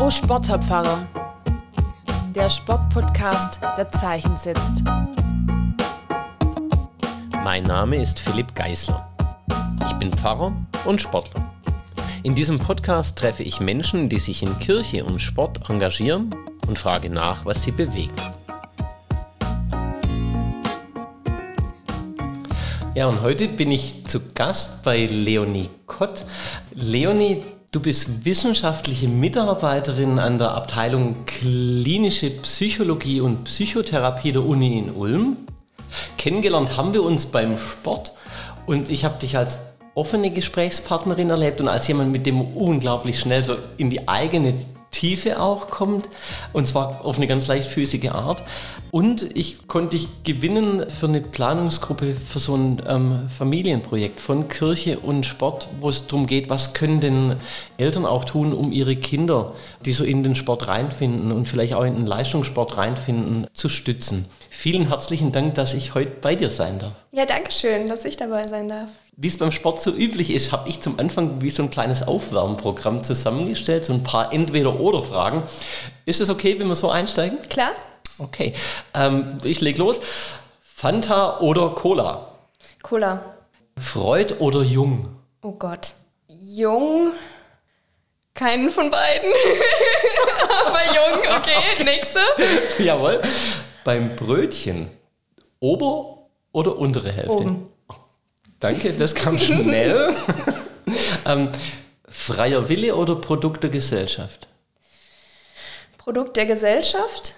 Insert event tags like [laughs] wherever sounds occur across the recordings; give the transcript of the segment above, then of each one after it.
Oh Sportherpfarrer, der Sportpodcast, der Zeichen setzt. Mein Name ist Philipp Geisler. Ich bin Pfarrer und Sportler. In diesem Podcast treffe ich Menschen, die sich in Kirche und Sport engagieren und frage nach, was sie bewegt. Ja, und heute bin ich zu Gast bei Leonie Kott. Leonie, du bist wissenschaftliche Mitarbeiterin an der Abteilung Klinische Psychologie und Psychotherapie der Uni in Ulm. Kennengelernt haben wir uns beim Sport und ich habe dich als offene Gesprächspartnerin erlebt und als jemand, mit dem unglaublich schnell so in die eigene Tiefe auch kommt und zwar auf eine ganz leichtfüßige Art. Und ich konnte dich gewinnen für eine Planungsgruppe für so ein ähm, Familienprojekt von Kirche und Sport, wo es darum geht, was können denn Eltern auch tun, um ihre Kinder, die so in den Sport reinfinden und vielleicht auch in den Leistungssport reinfinden, zu stützen. Vielen herzlichen Dank, dass ich heute bei dir sein darf. Ja, danke schön, dass ich dabei sein darf. Wie es beim Sport so üblich ist, habe ich zum Anfang wie so ein kleines Aufwärmprogramm zusammengestellt, so ein paar Entweder-Oder-Fragen. Ist es okay, wenn wir so einsteigen? Klar. Okay, ähm, ich leg los. Fanta oder Cola? Cola. Freud oder Jung? Oh Gott. Jung. Keinen von beiden. [laughs] Aber jung, [laughs] okay. Nächste. Jawohl. Beim Brötchen Ober- oder untere Hälfte? Oben. Danke, das kam schnell. [laughs] ähm, freier Wille oder Produkt der Gesellschaft? Produkt der Gesellschaft?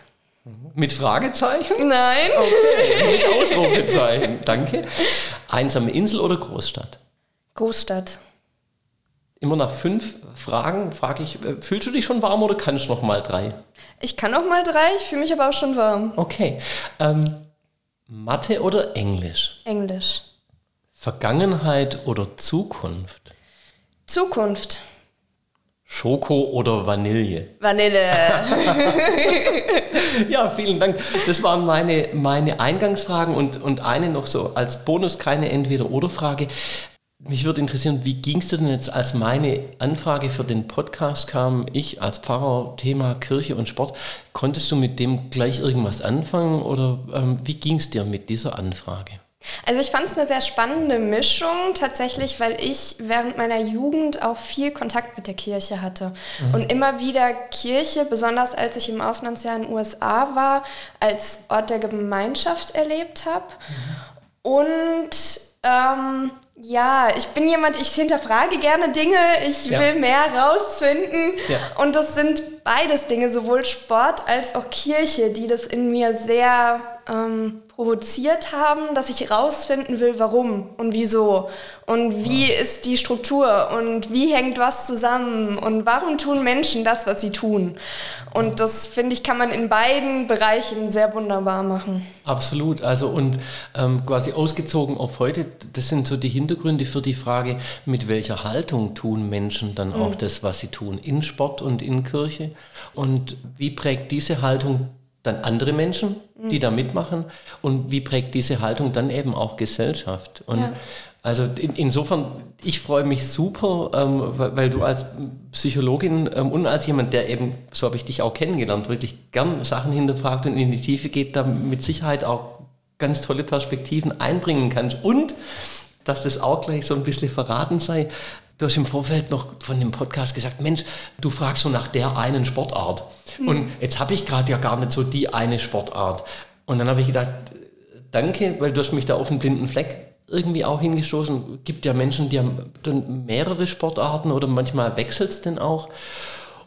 Mit Fragezeichen? Nein. Okay, [laughs] mit Ausrufezeichen. Danke. Einsame Insel oder Großstadt? Großstadt. Immer nach fünf Fragen frage ich, äh, fühlst du dich schon warm oder kannst du noch mal drei? Ich kann noch mal drei, ich fühle mich aber auch schon warm. Okay. Ähm, Mathe oder Englisch? Englisch. Vergangenheit oder Zukunft? Zukunft. Schoko oder Vanille? Vanille. [laughs] Ja, vielen Dank. Das waren meine, meine Eingangsfragen und, und eine noch so als Bonus, keine Entweder-Oder-Frage. Mich würde interessieren, wie ging es dir denn jetzt, als meine Anfrage für den Podcast kam, ich als Pfarrer, Thema Kirche und Sport, konntest du mit dem gleich irgendwas anfangen oder ähm, wie ging es dir mit dieser Anfrage? Also ich fand es eine sehr spannende Mischung tatsächlich, weil ich während meiner Jugend auch viel Kontakt mit der Kirche hatte und immer wieder Kirche, besonders als ich im Auslandsjahr in den USA war, als Ort der Gemeinschaft erlebt habe. Und ähm, ja, ich bin jemand, ich hinterfrage gerne Dinge, ich Ja. will mehr rausfinden. Ja. Und das sind beides Dinge, sowohl Sport als auch Kirche, die das in mir sehr ähm, provoziert haben, dass ich rausfinden will, warum und wieso und wie ist die Struktur und wie hängt was zusammen und warum tun Menschen das, was sie tun. Und das, finde ich, kann man in beiden Bereichen sehr wunderbar machen. Absolut. Also und ähm, quasi ausgezogen auf heute, das sind so die Hintergründe für die Frage, mit welcher Haltung tun Menschen dann auch das, was sie tun, in Sport und in Kirche. Und wie prägt diese Haltung dann andere Menschen, die da mitmachen? Und wie prägt diese Haltung dann eben auch Gesellschaft? Und Ja. also in, insofern, ich freue mich super, ähm, weil, weil du als Psychologin ähm, und als jemand, der eben, so habe ich dich auch kennengelernt, wirklich gern Sachen hinterfragt und in die Tiefe geht, da mit Sicherheit auch ganz tolle Perspektiven einbringen kannst. Und dass das auch gleich so ein bisschen verraten sei. Du hast im Vorfeld noch von dem Podcast gesagt, Mensch, du fragst so nach der einen Sportart. Und jetzt habe ich gerade ja gar nicht so die eine Sportart. Und dann habe ich gedacht, danke, weil du hast mich da auf den blinden Fleck irgendwie auch hingestoßen. Gibt ja Menschen, die haben dann mehrere Sportarten oder manchmal wechselt es denn auch.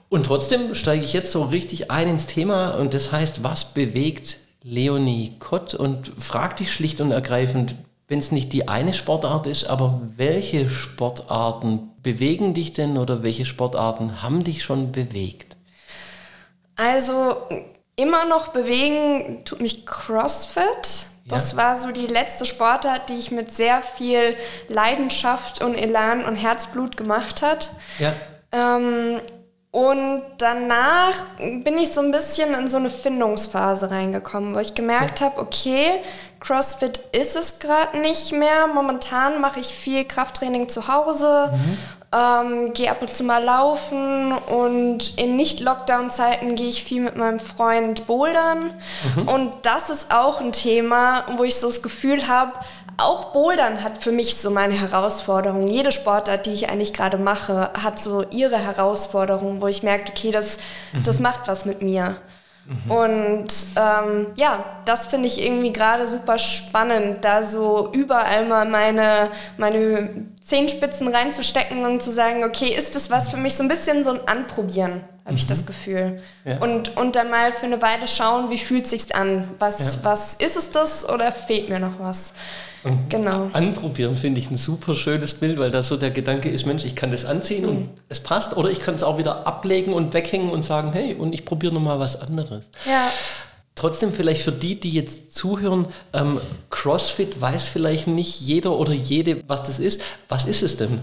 Und trotzdem steige ich jetzt so richtig ein ins Thema und das heißt, was bewegt Leonie Kott und frag dich schlicht und ergreifend, wenn es nicht die eine Sportart ist, aber welche Sportarten bewegen dich denn oder welche Sportarten haben dich schon bewegt? Also immer noch bewegen tut mich CrossFit. Das Ja. war so die letzte Sportart, die ich mit sehr viel Leidenschaft und Elan und Herzblut gemacht hat. Ja, Ähm, Und danach bin ich so ein bisschen in so eine Findungsphase reingekommen, wo ich gemerkt ja. habe, okay, CrossFit ist es gerade nicht mehr. Momentan mache ich viel Krafttraining zu Hause, mhm. ähm, gehe ab und zu mal laufen und in Nicht-Lockdown-Zeiten gehe ich viel mit meinem Freund bouldern. Mhm. Und das ist auch ein Thema, wo ich so das Gefühl habe, auch Bouldern hat für mich so meine Herausforderung. Jede Sportart, die ich eigentlich gerade mache, hat so ihre Herausforderung, wo ich merke, okay, das, mhm. das macht was mit mir. Mhm. Und ähm, ja, das finde ich irgendwie gerade super spannend, da so überall mal meine, meine Zehenspitzen reinzustecken und zu sagen, okay, ist das was für mich? So ein bisschen so ein Anprobieren, habe mhm. ich das Gefühl. Ja. Und, und dann mal für eine Weile schauen, wie fühlt es sich an? Was, ja. was ist es das oder fehlt mir noch was? Und genau. Anprobieren finde ich ein super schönes Bild, weil da so der Gedanke ist, Mensch, ich kann das anziehen mhm. und es passt oder ich kann es auch wieder ablegen und weghängen und sagen, hey, und ich probiere nochmal was anderes. Ja. Trotzdem vielleicht für die, die jetzt zuhören, ähm, CrossFit weiß vielleicht nicht jeder oder jede, was das ist. Was ist es denn?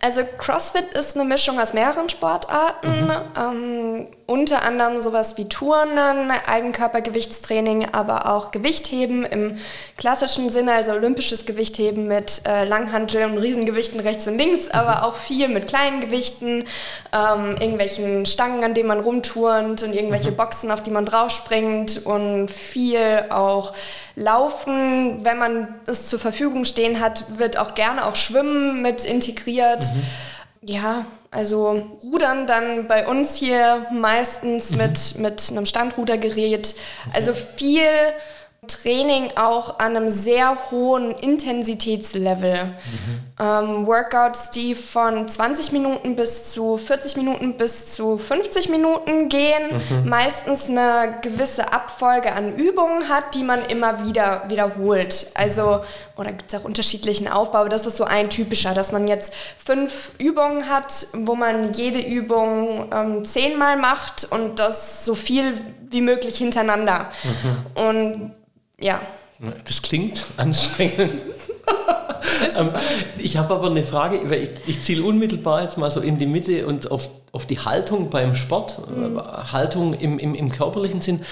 Also CrossFit ist eine Mischung aus mehreren Sportarten, mhm. ähm, unter anderem sowas wie Turnen, Eigenkörpergewichtstraining, aber auch Gewichtheben im klassischen Sinne, also olympisches Gewichtheben mit äh, Langhantel und Riesengewichten rechts und links, mhm. aber auch viel mit kleinen Gewichten, ähm, irgendwelchen Stangen, an denen man rumturnt und irgendwelche mhm. Boxen, auf die man draufspringt und viel auch Laufen, wenn man es zur Verfügung stehen hat, wird auch gerne auch Schwimmen mit integriert. Mhm. Ja, also Rudern dann bei uns hier meistens mhm. mit, mit einem Standrudergerät. Okay. Also viel Training auch an einem sehr hohen Intensitätslevel. Mhm. Ähm, Workouts, die von 20 Minuten bis zu 40 Minuten bis zu 50 Minuten gehen, mhm. meistens eine gewisse Abfolge an Übungen hat, die man immer wieder wiederholt. Also, oder gibt es auch unterschiedlichen Aufbau, aber das ist so ein typischer, dass man jetzt fünf Übungen hat, wo man jede Übung ähm, zehnmal macht und das so viel wie möglich hintereinander. Mhm. Und ja. Das klingt [laughs] anstrengend. Ähm, ich habe aber eine Frage, weil ich, ich ziele unmittelbar jetzt mal so in die Mitte und auf, auf die Haltung beim Sport, mhm. Haltung im, im, im körperlichen Sinn.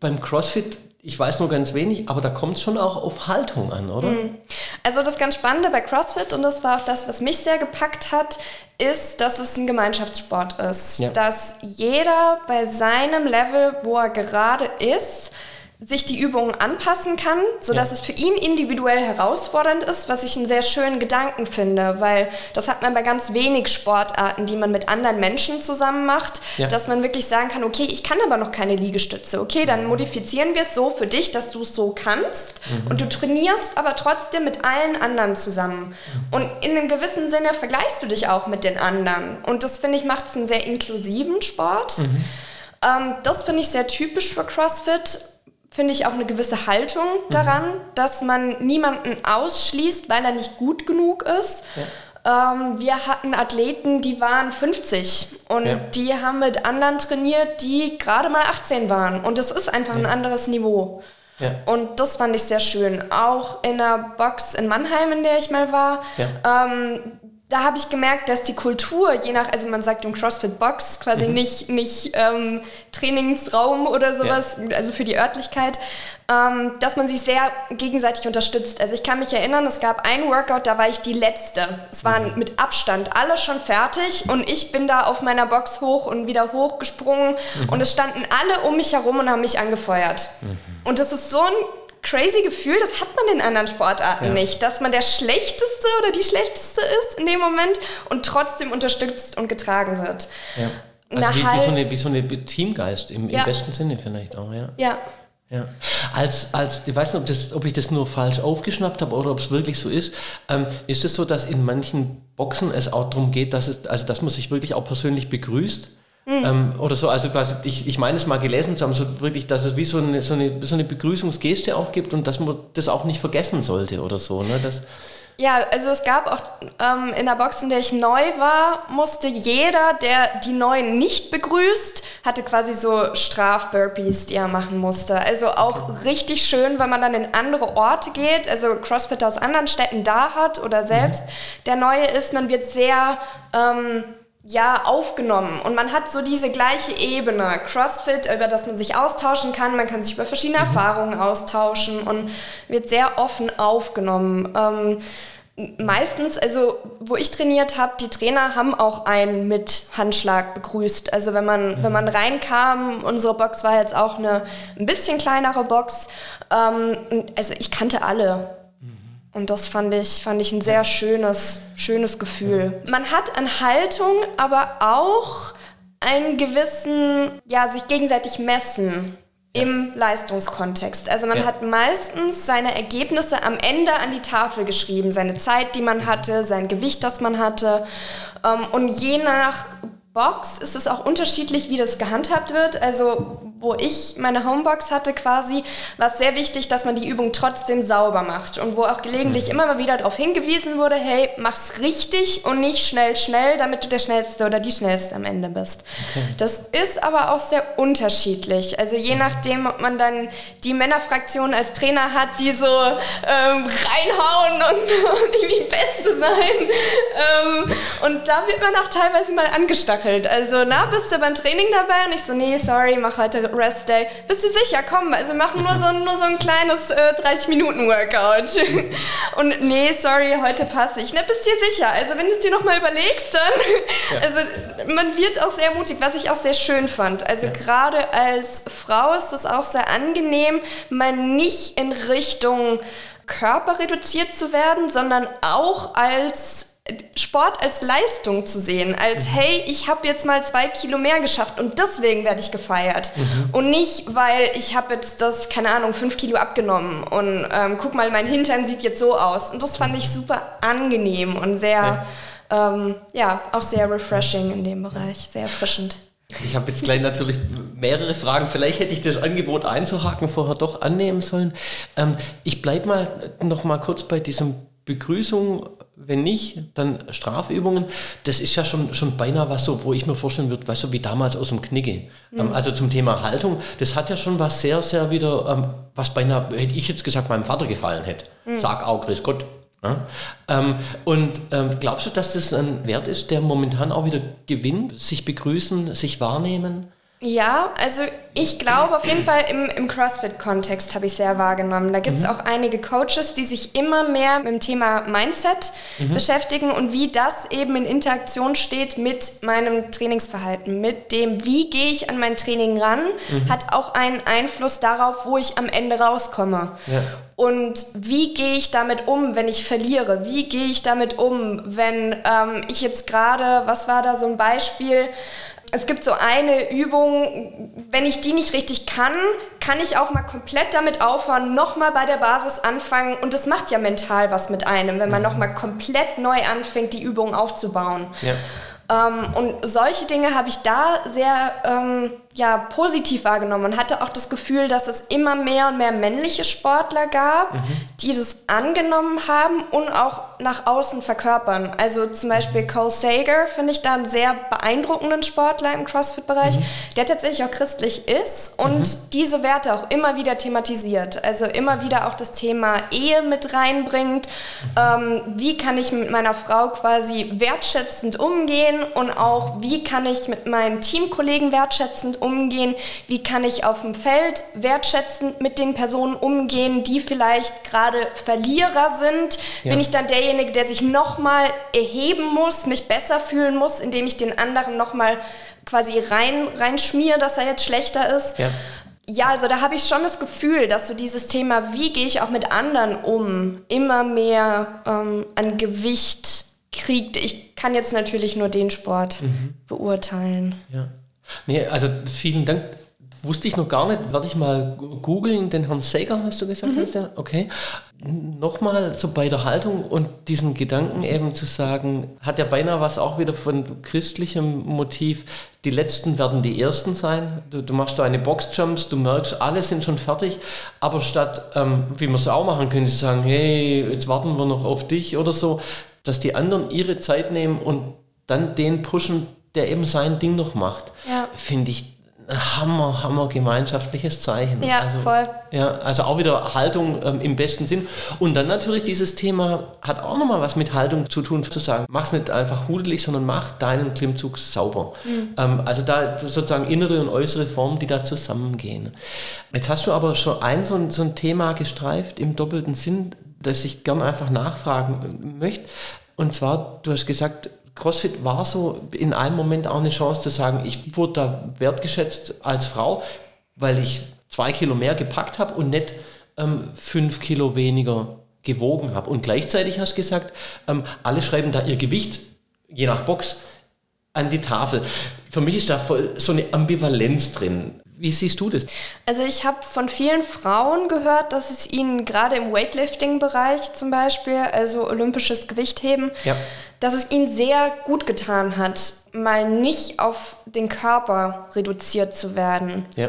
Beim CrossFit ich weiß nur ganz wenig, aber da kommt es schon auch auf Haltung an, oder? Mhm. Also das ganz Spannende bei CrossFit, und das war auch das, was mich sehr gepackt hat, ist, dass es ein Gemeinschaftssport ist. Ja. Dass jeder bei seinem Level, wo er gerade ist, sich die Übungen anpassen kann, sodass ja. es für ihn individuell herausfordernd ist, was ich einen sehr schönen Gedanken finde, weil das hat man bei ganz wenig Sportarten, die man mit anderen Menschen zusammen macht, ja. dass man wirklich sagen kann, okay, ich kann aber noch keine Liegestütze, okay, dann modifizieren wir es so für dich, dass du es so kannst mhm. und du trainierst aber trotzdem mit allen anderen zusammen. Mhm. Und in einem gewissen Sinne vergleichst du dich auch mit den anderen und das finde ich macht es einen sehr inklusiven Sport. Mhm. Ähm, das finde ich sehr typisch für CrossFit finde ich, auch eine gewisse Haltung mhm. daran, mhm. dass man niemanden ausschließt, weil er nicht gut genug ist. Ja. Ähm, wir hatten Athleten, die waren 50 und ja. die haben mit anderen trainiert, die gerade mal 18 waren. Und das ist einfach ja. ein anderes Niveau. Und das fand ich sehr schön. Auch in der Box in Mannheim, in der ich mal war, ähm, da habe ich gemerkt, dass die Kultur, je nach, also man sagt im CrossFit Box, quasi mhm. nicht, nicht ähm, Trainingsraum oder sowas, ja. also für die Örtlichkeit, ähm, dass man sich sehr gegenseitig unterstützt. Also ich kann mich erinnern, es gab ein Workout, da war ich die Letzte. Es waren mhm. mit Abstand alle schon fertig und ich bin da auf meiner Box hoch und wieder hochgesprungen mhm. und es standen alle um mich herum und haben mich angefeuert. Mhm. Und das ist so ein crazy Gefühl, das hat man in anderen Sportarten ja. nicht, dass man der Schlechteste oder die Schlechteste ist in dem Moment und trotzdem unterstützt und getragen wird. Ja. Also wie, wie, so eine, wie so eine Teamgeist im, ja. im besten Sinne vielleicht auch, ja. Ja. Ja. Als, als, ich weiß nicht, ob, das, ob ich das nur falsch aufgeschnappt habe oder ob es wirklich so ist. Ähm, ist es so, dass in manchen Boxen es auch darum geht, dass, es, also dass man sich wirklich auch persönlich begrüßt? Mhm. Ähm, oder so, also quasi, ich, ich meine es mal gelesen zu haben, so wirklich, dass es wie so eine, so, eine, so eine Begrüßungsgeste auch gibt und dass man das auch nicht vergessen sollte oder so. Ne? Das, ja, also es gab auch ähm, in der Box, in der ich neu war, musste jeder, der die Neuen nicht begrüßt, hatte quasi so Straf-Burpees, die er machen musste. Also auch richtig schön, wenn man dann in andere Orte geht, also Crossfit aus anderen Städten da hat oder selbst mhm. der Neue ist, man wird sehr... Ähm, ja, aufgenommen und man hat so diese gleiche Ebene. CrossFit, über das man sich austauschen kann, man kann sich über verschiedene mhm. Erfahrungen austauschen und wird sehr offen aufgenommen. Ähm, meistens, also wo ich trainiert habe, die Trainer haben auch einen mit Handschlag begrüßt. Also wenn man, mhm. wenn man reinkam, unsere Box war jetzt auch eine ein bisschen kleinere Box. Ähm, also ich kannte alle. Und das fand ich, fand ich ein sehr schönes, schönes Gefühl. Man hat an Haltung, aber auch einen gewissen, ja, sich gegenseitig messen im Leistungskontext. Also man ja. hat meistens seine Ergebnisse am Ende an die Tafel geschrieben, seine Zeit, die man hatte, sein Gewicht, das man hatte. Ähm, und je nach Box ist es auch unterschiedlich, wie das gehandhabt wird. Also wo ich meine Homebox hatte quasi, war es sehr wichtig, dass man die Übung trotzdem sauber macht und wo auch gelegentlich mhm. immer mal wieder darauf hingewiesen wurde, hey, mach's richtig und nicht schnell, schnell, damit du der Schnellste oder die Schnellste am Ende bist. Okay. Das ist aber auch sehr unterschiedlich. Also je nachdem, ob man dann die Männerfraktion als Trainer hat, die so ähm, reinhauen und, [laughs] und irgendwie Beste sein. Ähm, und da wird man auch teilweise mal angestachelt. Also, na, bist du beim Training dabei? Und ich so, nee, sorry, mach heute Rest Day. Bist du sicher? Komm, also machen nur so, nur so ein kleines äh, 30-Minuten-Workout. [laughs] Und nee, sorry, heute passe ich. Ne, bist du dir sicher? Also wenn du es dir nochmal überlegst, dann... [laughs] Ja. Also man wird auch sehr mutig, was ich auch sehr schön fand. Also ja. gerade als Frau ist es auch sehr angenehm, mal nicht in Richtung Körper reduziert zu werden, sondern auch als Sport als Leistung zu sehen, als mhm. hey, ich habe jetzt mal zwei Kilo mehr geschafft und deswegen werde ich gefeiert. Mhm. Und nicht, weil ich habe jetzt das, keine Ahnung, fünf Kilo abgenommen und ähm, guck mal, mein Hintern sieht jetzt so aus. Und das fand ich super angenehm und sehr, ja, ähm, ja auch sehr refreshing in dem Bereich, sehr erfrischend. Ich habe jetzt gleich natürlich mehrere Fragen. Vielleicht hätte ich das Angebot einzuhaken vorher doch annehmen sollen. Ähm, ich bleibe mal noch mal kurz bei diesem Begrüßung wenn nicht, dann Strafübungen. Das ist ja schon, schon beinahe was so, wo ich mir vorstellen würde, weißt du, wie damals aus dem Knicke. Mhm. also zum Thema Haltung, das hat ja schon was sehr, sehr wieder, ähm, was beinahe, hätte ich jetzt gesagt, meinem Vater gefallen hätte. Mhm. Sag auch, grüß Gott. Ja? Ähm, und ähm, glaubst du, dass das ein Wert ist, der momentan auch wieder gewinnt? Sich begrüßen, sich wahrnehmen? Ja, also ich glaube auf jeden Fall im, im CrossFit-Kontext habe ich sehr wahrgenommen. Da gibt es mhm. auch einige Coaches, die sich immer mehr mit dem Thema Mindset mhm. beschäftigen und wie das eben in Interaktion steht mit meinem Trainingsverhalten, mit dem, wie gehe ich an mein Training ran, mhm. hat auch einen Einfluss darauf, wo ich am Ende rauskomme. Ja. Und wie gehe ich damit um, wenn ich verliere? Wie gehe ich damit um, wenn ähm, ich jetzt gerade, was war da so ein Beispiel, es gibt so eine Übung, wenn ich die nicht richtig kann, kann ich auch mal komplett damit aufhören, nochmal bei der Basis anfangen. Und das macht ja mental was mit einem, wenn man mhm. nochmal komplett neu anfängt, die Übung aufzubauen. Ja. Ähm, und solche Dinge habe ich da sehr ähm, ja, positiv wahrgenommen und hatte auch das Gefühl, dass es immer mehr und mehr männliche Sportler gab, mhm. die das angenommen haben und auch nach außen verkörpern. Also zum Beispiel mhm. Cole Sager finde ich da einen sehr beeindruckenden Sportler im CrossFit-Bereich, mhm. der tatsächlich auch christlich ist und mhm. diese Werte auch immer wieder thematisiert. Also immer wieder auch das Thema Ehe mit reinbringt. Mhm. Ähm, wie kann ich mit meiner Frau quasi wertschätzend umgehen und auch wie kann ich mit meinen Teamkollegen wertschätzend umgehen umgehen? Wie kann ich auf dem Feld wertschätzend mit den Personen umgehen, die vielleicht gerade Verlierer sind? Ja. Bin ich dann derjenige, der sich nochmal erheben muss, mich besser fühlen muss, indem ich den anderen nochmal quasi rein, reinschmier, dass er jetzt schlechter ist? Ja. Ja, also da habe ich schon das Gefühl, dass so dieses Thema, wie gehe ich auch mit anderen um, immer mehr ähm, an Gewicht kriegt. Ich kann jetzt natürlich nur den Sport mhm. beurteilen. Ja. Nee, also vielen Dank. Wusste ich noch gar nicht. Werde ich mal googeln, den Herrn Sager, hast du gesagt, mhm. heißt der? Okay. Nochmal so bei der Haltung und diesen Gedanken eben zu sagen, hat ja beinahe was auch wieder von christlichem Motiv. Die Letzten werden die Ersten sein. Du, du machst da eine Boxjumps, du merkst, alle sind schon fertig. Aber statt, ähm, wie man es auch machen könnte, zu sagen, hey, jetzt warten wir noch auf dich oder so, dass die anderen ihre Zeit nehmen und dann den pushen, der eben sein Ding noch macht, ja. Finde ich Hammer, hammer gemeinschaftliches Zeichen. Ja, also, voll. Ja, also auch wieder Haltung ähm, im besten Sinn. Und dann natürlich dieses Thema hat auch nochmal was mit Haltung zu tun, zu sagen, mach's nicht einfach hudelig, sondern mach deinen Klimmzug sauber. Mhm. Ähm, also da sozusagen innere und äußere Formen, die da zusammengehen. Jetzt hast du aber schon ein so ein, so ein Thema gestreift im doppelten Sinn, das ich gern einfach nachfragen möchte. Und zwar, du hast gesagt, CrossFit war so in einem Moment auch eine Chance zu sagen, ich wurde da wertgeschätzt als Frau, weil ich zwei Kilo mehr gepackt habe und nicht ähm, fünf Kilo weniger gewogen habe. Und gleichzeitig hast du gesagt, ähm, alle schreiben da ihr Gewicht, je nach Box, an die Tafel. Für mich ist da voll so eine Ambivalenz drin. Wie siehst du das? Also ich habe von vielen Frauen gehört, dass es ihnen gerade im Weightlifting-Bereich zum Beispiel, also olympisches Gewichtheben, ja. dass es ihnen sehr gut getan hat, mal nicht auf den Körper reduziert zu werden. Ja.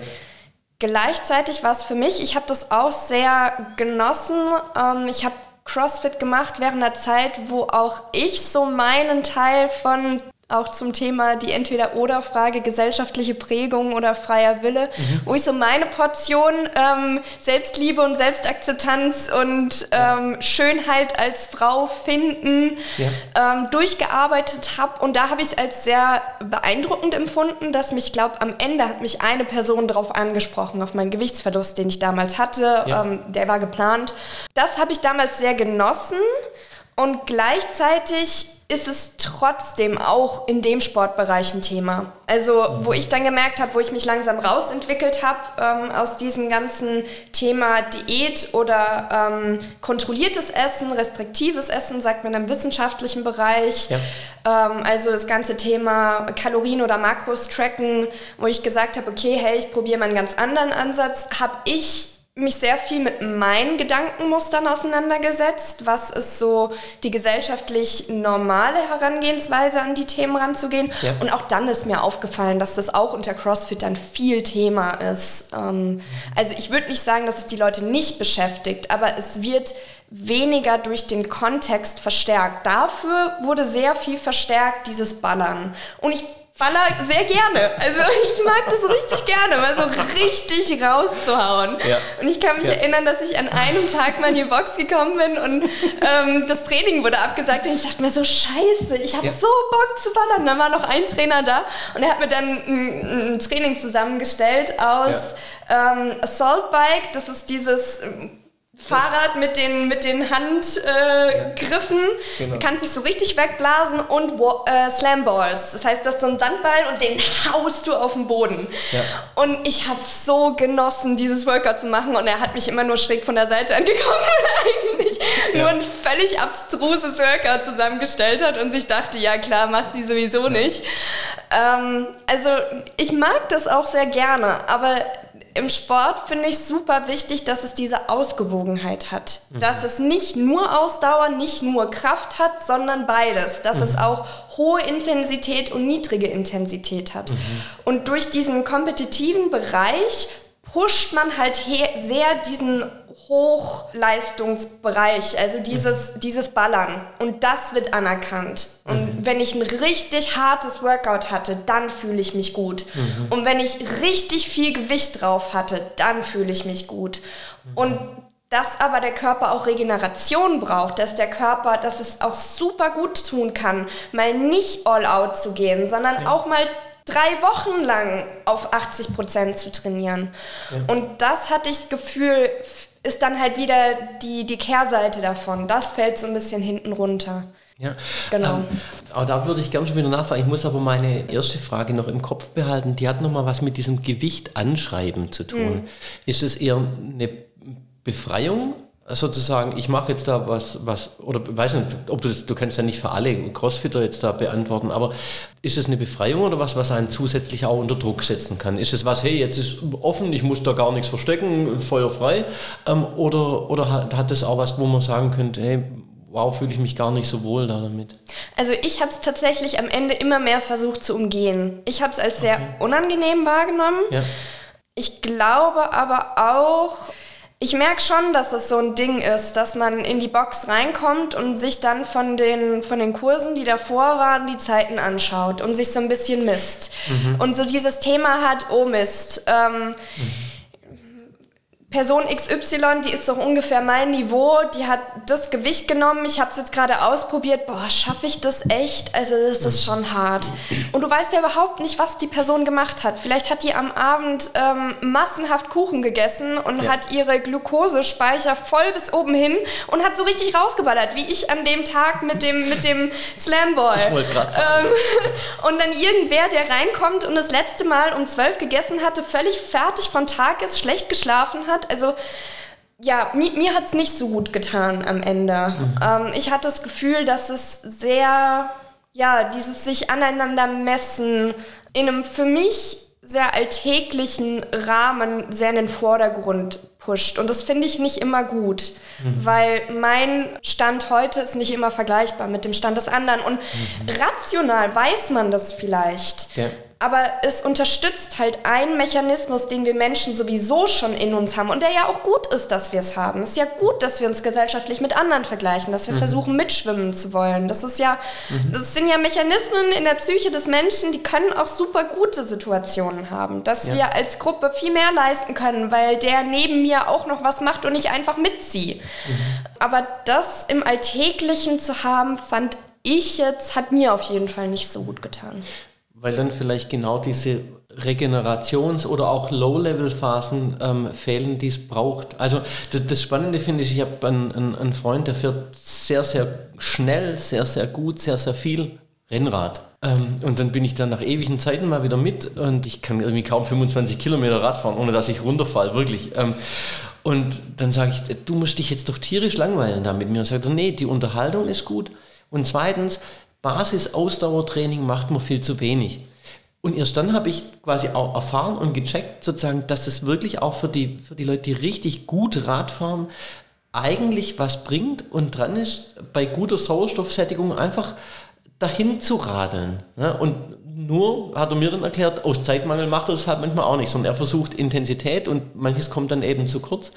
Gleichzeitig war es für mich, ich habe das auch sehr genossen. Ähm, ich habe CrossFit gemacht während der Zeit, wo auch ich so meinen Teil von auch zum Thema die Entweder-Oder-Frage, gesellschaftliche Prägung oder freier Wille, mhm. wo ich so meine Portion ähm, Selbstliebe und Selbstakzeptanz und ähm, Schönheit als Frau finden ja. ähm, durchgearbeitet habe. Und da habe ich es als sehr beeindruckend empfunden, dass mich, glaube am Ende hat mich eine Person darauf angesprochen, auf meinen Gewichtsverlust, den ich damals hatte. Ja. Ähm, der war geplant. Das habe ich damals sehr genossen. Und gleichzeitig ist es trotzdem auch in dem Sportbereich ein Thema. Also wo ich dann gemerkt habe, wo ich mich langsam rausentwickelt habe ähm, aus diesem ganzen Thema Diät oder ähm, kontrolliertes Essen, restriktives Essen, sagt man im wissenschaftlichen Bereich. Ja. Ähm, also das ganze Thema Kalorien oder Makros tracken, wo ich gesagt habe, okay, hey, ich probiere mal einen ganz anderen Ansatz, habe ich mich sehr viel mit meinen Gedankenmustern auseinandergesetzt. Was ist so die gesellschaftlich normale Herangehensweise an die Themen ranzugehen? Ja. Und auch dann ist mir aufgefallen, dass das auch unter CrossFit dann viel Thema ist. Ähm, also ich würde nicht sagen, dass es die Leute nicht beschäftigt, aber es wird weniger durch den Kontext verstärkt. Dafür wurde sehr viel verstärkt, dieses Ballern. Und ich baller sehr gerne. Also ich mag das richtig gerne, mal so richtig rauszuhauen. Ja. Und ich kann mich ja. erinnern, dass ich an einem Tag mal in die Box gekommen bin und ähm, das Training wurde abgesagt und ich dachte mir so, scheiße, ich habe ja. so Bock zu ballern. Da war noch ein Trainer da und er hat mir dann ein, ein Training zusammengestellt aus ähm, Assault Bike, das ist dieses Fahrrad mit den, mit den Handgriffen, äh, genau. kannst dich so richtig wegblasen und äh, Slamballs. Das heißt, du hast so einen Sandball und den haust du auf den Boden. Ja. Und ich habe so genossen, dieses Workout zu machen und er hat mich immer nur schräg von der Seite [laughs] angeguckt und eigentlich ja. nur ein völlig abstruses Workout zusammengestellt hat und sich dachte, ja klar, macht sie sowieso nicht. Ähm, also ich mag das auch sehr gerne, aber im Sport finde ich super wichtig, dass es diese Ausgewogenheit hat. Mhm. Dass es nicht nur Ausdauer, nicht nur Kraft hat, sondern beides. Dass mhm. es auch hohe Intensität und niedrige Intensität hat. Mhm. Und durch diesen kompetitiven Bereich pusht man halt sehr diesen Hochleistungsbereich, also dieses, dieses Ballern. Und das wird anerkannt. Und mhm. wenn ich ein richtig hartes Workout hatte, dann fühle ich mich gut. Mhm. Und wenn ich richtig viel Gewicht drauf hatte, dann fühle ich mich gut. Mhm. Und dass aber der Körper auch Regeneration braucht, dass der Körper, dass es auch super gut tun kann, mal nicht all out zu gehen, sondern ja. auch mal drei Wochen lang auf 80 Prozent zu trainieren. Ja. Und das hatte ich das Gefühl, ist dann halt wieder die, die Kehrseite davon. Das fällt so ein bisschen hinten runter. Ja, genau. Ähm, aber da würde ich gerne schon wieder nachfragen. Ich muss aber meine erste Frage noch im Kopf behalten. Die hat nochmal was mit diesem Gewicht anschreiben zu tun. Mhm. Ist es eher eine Befreiung sozusagen, ich mache jetzt da was, was, oder weiß nicht, ob du das, du kannst ja nicht für alle Crossfitter jetzt da beantworten, aber ist es eine Befreiung oder was, was einen zusätzlich auch unter Druck setzen kann? Ist es was, hey, jetzt ist offen, ich muss da gar nichts verstecken, feuerfrei, ähm, oder, oder hat, hat das auch was, wo man sagen könnte, hey, wow, fühle ich mich gar nicht so wohl da damit? Also ich habe es tatsächlich am Ende immer mehr versucht zu umgehen. Ich habe es als sehr okay. unangenehm wahrgenommen. Ja. Ich glaube aber auch, Ich merke schon, dass das so ein Ding ist, dass man in die Box reinkommt und sich dann von den, von den Kursen, die davor waren, die Zeiten anschaut und sich so ein bisschen misst. Mhm. Und so dieses Thema hat, oh Mist, ähm, mhm Person XY, die ist doch ungefähr mein Niveau, die hat das Gewicht genommen, ich habe es jetzt gerade ausprobiert, boah, schaffe ich das echt? Also das ist schon hart. Und du weißt ja überhaupt nicht, was die Person gemacht hat. Vielleicht hat die am Abend ähm, massenhaft Kuchen gegessen und ja. hat ihre Glukosespeicher voll bis oben hin und hat so richtig rausgeballert, wie ich an dem Tag mit dem, mit dem Slamball. Ich wollte gerade sagen. Ähm, [laughs] und dann irgendwer, der reinkommt und das letzte Mal um zwölf gegessen hatte, völlig fertig vom Tag ist, schlecht geschlafen hat, Also ja, mir, mir hat es nicht so gut getan am Ende. Mhm. Ähm, ich hatte das Gefühl, dass es sehr, ja, dieses sich aneinander messen in einem für mich sehr alltäglichen Rahmen sehr in den Vordergrund pusht. Und das finde ich nicht immer gut, mhm. weil mein Stand heute ist nicht immer vergleichbar mit dem Stand des anderen. Und mhm. rational weiß man das vielleicht. Ja aber es unterstützt halt einen Mechanismus, den wir Menschen sowieso schon in uns haben und der ja auch gut ist, dass wir es haben. Es ist ja gut, dass wir uns gesellschaftlich mit anderen vergleichen, dass wir mhm. versuchen mitschwimmen zu wollen. Das ist ja, mhm. das sind ja Mechanismen in der Psyche des Menschen, die können auch super gute Situationen haben, dass ja. wir als Gruppe viel mehr leisten können, weil der neben mir auch noch was macht und ich einfach mitziehe. Mhm. Aber das im Alltäglichen zu haben, fand ich jetzt, hat mir auf jeden Fall nicht so gut getan weil dann vielleicht genau diese Regenerations- oder auch Low-Level-Phasen ähm, fehlen, die es braucht. Also das, das Spannende finde ich, ich habe einen, einen, einen, Freund, der fährt sehr, sehr schnell, sehr, sehr gut, sehr, sehr viel Rennrad. Ähm, und dann bin ich dann nach ewigen Zeiten mal wieder mit und ich kann irgendwie kaum 25 Kilometer Rad fahren, ohne dass ich runterfalle, wirklich. Ähm, und dann sage ich, du musst dich jetzt doch tierisch langweilen da mit mir. Und sagt er, nee, die Unterhaltung ist gut. Und zweitens, Basis-Ausdauertraining macht man viel zu wenig. Und erst dann habe ich quasi auch erfahren und gecheckt, sozusagen, dass es wirklich auch für die, für die Leute, die richtig gut Rad fahren, eigentlich was bringt und dran ist, bei guter Sauerstoffsättigung einfach dahin zu radeln. Ne? Und nur, hat er mir dann erklärt, aus Zeitmangel macht er das halt manchmal auch nicht, sondern er versucht Intensität und manches kommt dann eben zu kurz.